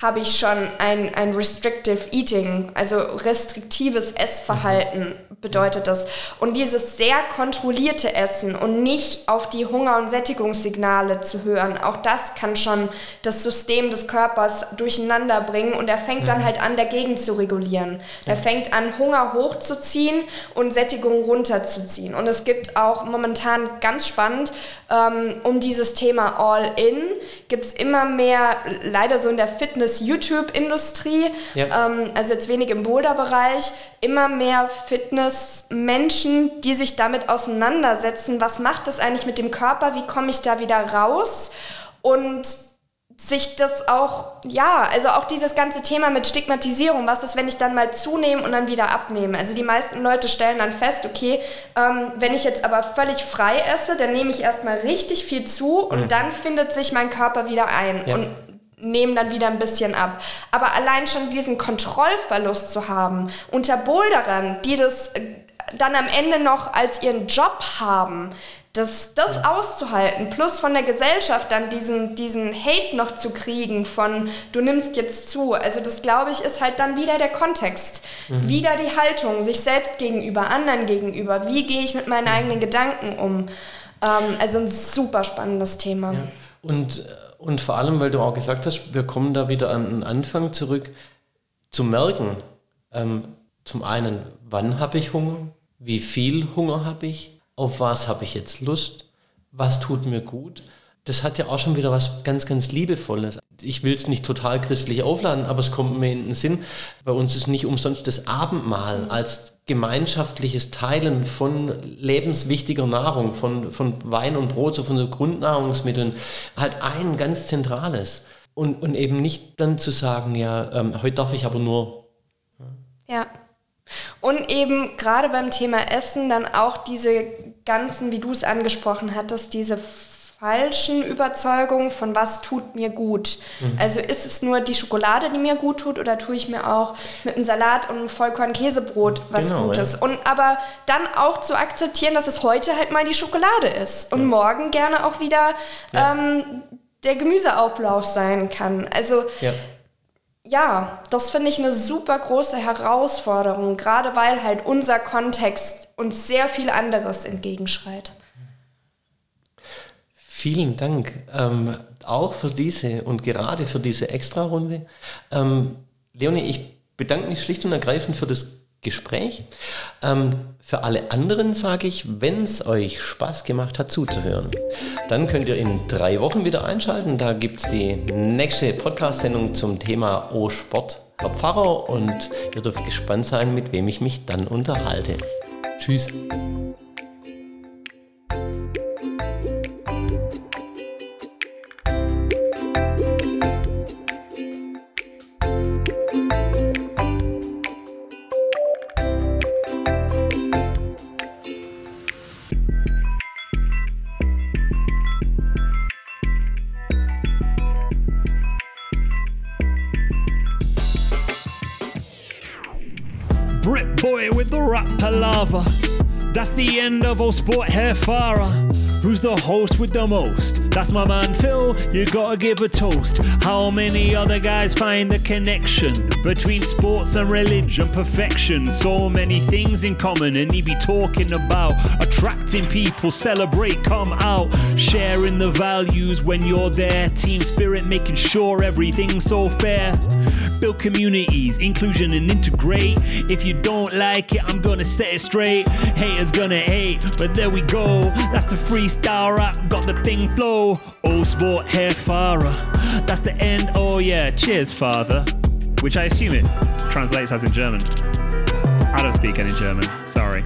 habe ich schon ein, ein Restrictive Eating, also restriktives Essverhalten bedeutet das. Und dieses sehr kontrollierte Essen und nicht auf die Hunger- und Sättigungssignale zu hören, auch das kann schon das System des Körpers durcheinander bringen und er fängt dann mhm. halt an, dagegen zu regulieren. Er fängt an, Hunger hochzuziehen und Sättigung runterzuziehen. Und es gibt auch momentan ganz spannend, ähm, um dieses Thema All-In, gibt es immer mehr, leider so in der Fitness- Fitness-YouTube-Industrie, ja. ähm, also jetzt wenig im Boulder-Bereich, immer mehr Fitness-Menschen, die sich damit auseinandersetzen, was macht das eigentlich mit dem Körper, wie komme ich da wieder raus und sich das auch, ja, also auch dieses ganze Thema mit Stigmatisierung, was ist, wenn ich dann mal zunehme und dann wieder abnehme. Also die meisten Leute stellen dann fest, okay, ähm, wenn ich jetzt aber völlig frei esse, dann nehme ich erstmal richtig viel zu und mhm. dann findet sich mein Körper wieder ein. Ja. Und nehmen dann wieder ein bisschen ab. Aber allein schon diesen Kontrollverlust zu haben unter Boulderern, die das äh, dann am Ende noch als ihren Job haben, das, das auszuhalten, plus von der Gesellschaft dann diesen, diesen Hate noch zu kriegen von du nimmst jetzt zu. Also das glaube ich ist halt dann wieder der Kontext. Mhm. Wieder die Haltung, sich selbst gegenüber, anderen gegenüber. Wie gehe ich mit meinen eigenen Gedanken um? Ähm, also ein super spannendes Thema. Ja. Und äh, und vor allem, weil du auch gesagt hast, wir kommen da wieder an den Anfang zurück, zu merken, ähm, zum einen, wann habe ich Hunger, wie viel Hunger habe ich, auf was habe ich jetzt Lust, was tut mir gut. Das hat ja auch schon wieder was ganz, ganz Liebevolles. Ich will es nicht total christlich aufladen, aber es kommt mir in den Sinn, bei uns ist nicht umsonst das Abendmahl als gemeinschaftliches Teilen von lebenswichtiger Nahrung, von, von Wein und Brot, so von so Grundnahrungsmitteln, halt ein ganz zentrales. Und, und eben nicht dann zu sagen, ja, ähm, heute darf ich aber nur. Ja. Und eben gerade beim Thema Essen dann auch diese ganzen, wie du es angesprochen hattest, diese falschen Überzeugung von was tut mir gut. Mhm. Also ist es nur die Schokolade, die mir gut tut oder tue ich mir auch mit einem Salat und einem Vollkorn-Käsebrot was genau, Gutes. Ja. Und aber dann auch zu akzeptieren, dass es heute halt mal die Schokolade ist und ja. morgen gerne auch wieder ja. ähm, der Gemüseauflauf sein kann. Also ja, das finde ich eine super große Herausforderung, gerade weil halt unser Kontext uns sehr viel anderes entgegenschreit. Vielen Dank ähm, auch für diese und gerade für diese Extra-Runde. Ähm, Leonie, ich bedanke mich schlicht und ergreifend für das Gespräch. Ähm, für alle anderen sage ich, wenn es euch Spaß gemacht hat zuzuhören, dann könnt ihr in drei Wochen wieder einschalten. Da gibt es die nächste Podcast-Sendung zum Thema O Sport, Herr Pfarrer, und ihr dürft gespannt sein, mit wem ich mich dann unterhalte. Tschüss. That's the end of all sport hair Farah. Who's the host with the most? That's my man Phil, you gotta give a toast. How many other guys find the connection between sports and religion perfection? So many things in common, and he be talking about attracting people, celebrate, come out, sharing the values when you're there. Team spirit, making sure everything's so fair. Build communities, inclusion and integrate. If you don't like it, I'm gonna set it straight. Haters gonna hate, but there we go. That's the free freestyle rap, got the thing flow. Oh, sport hair Farah. That's the end. Oh, yeah. Cheers, father. Which I assume it translates as in German. I don't speak any German. Sorry.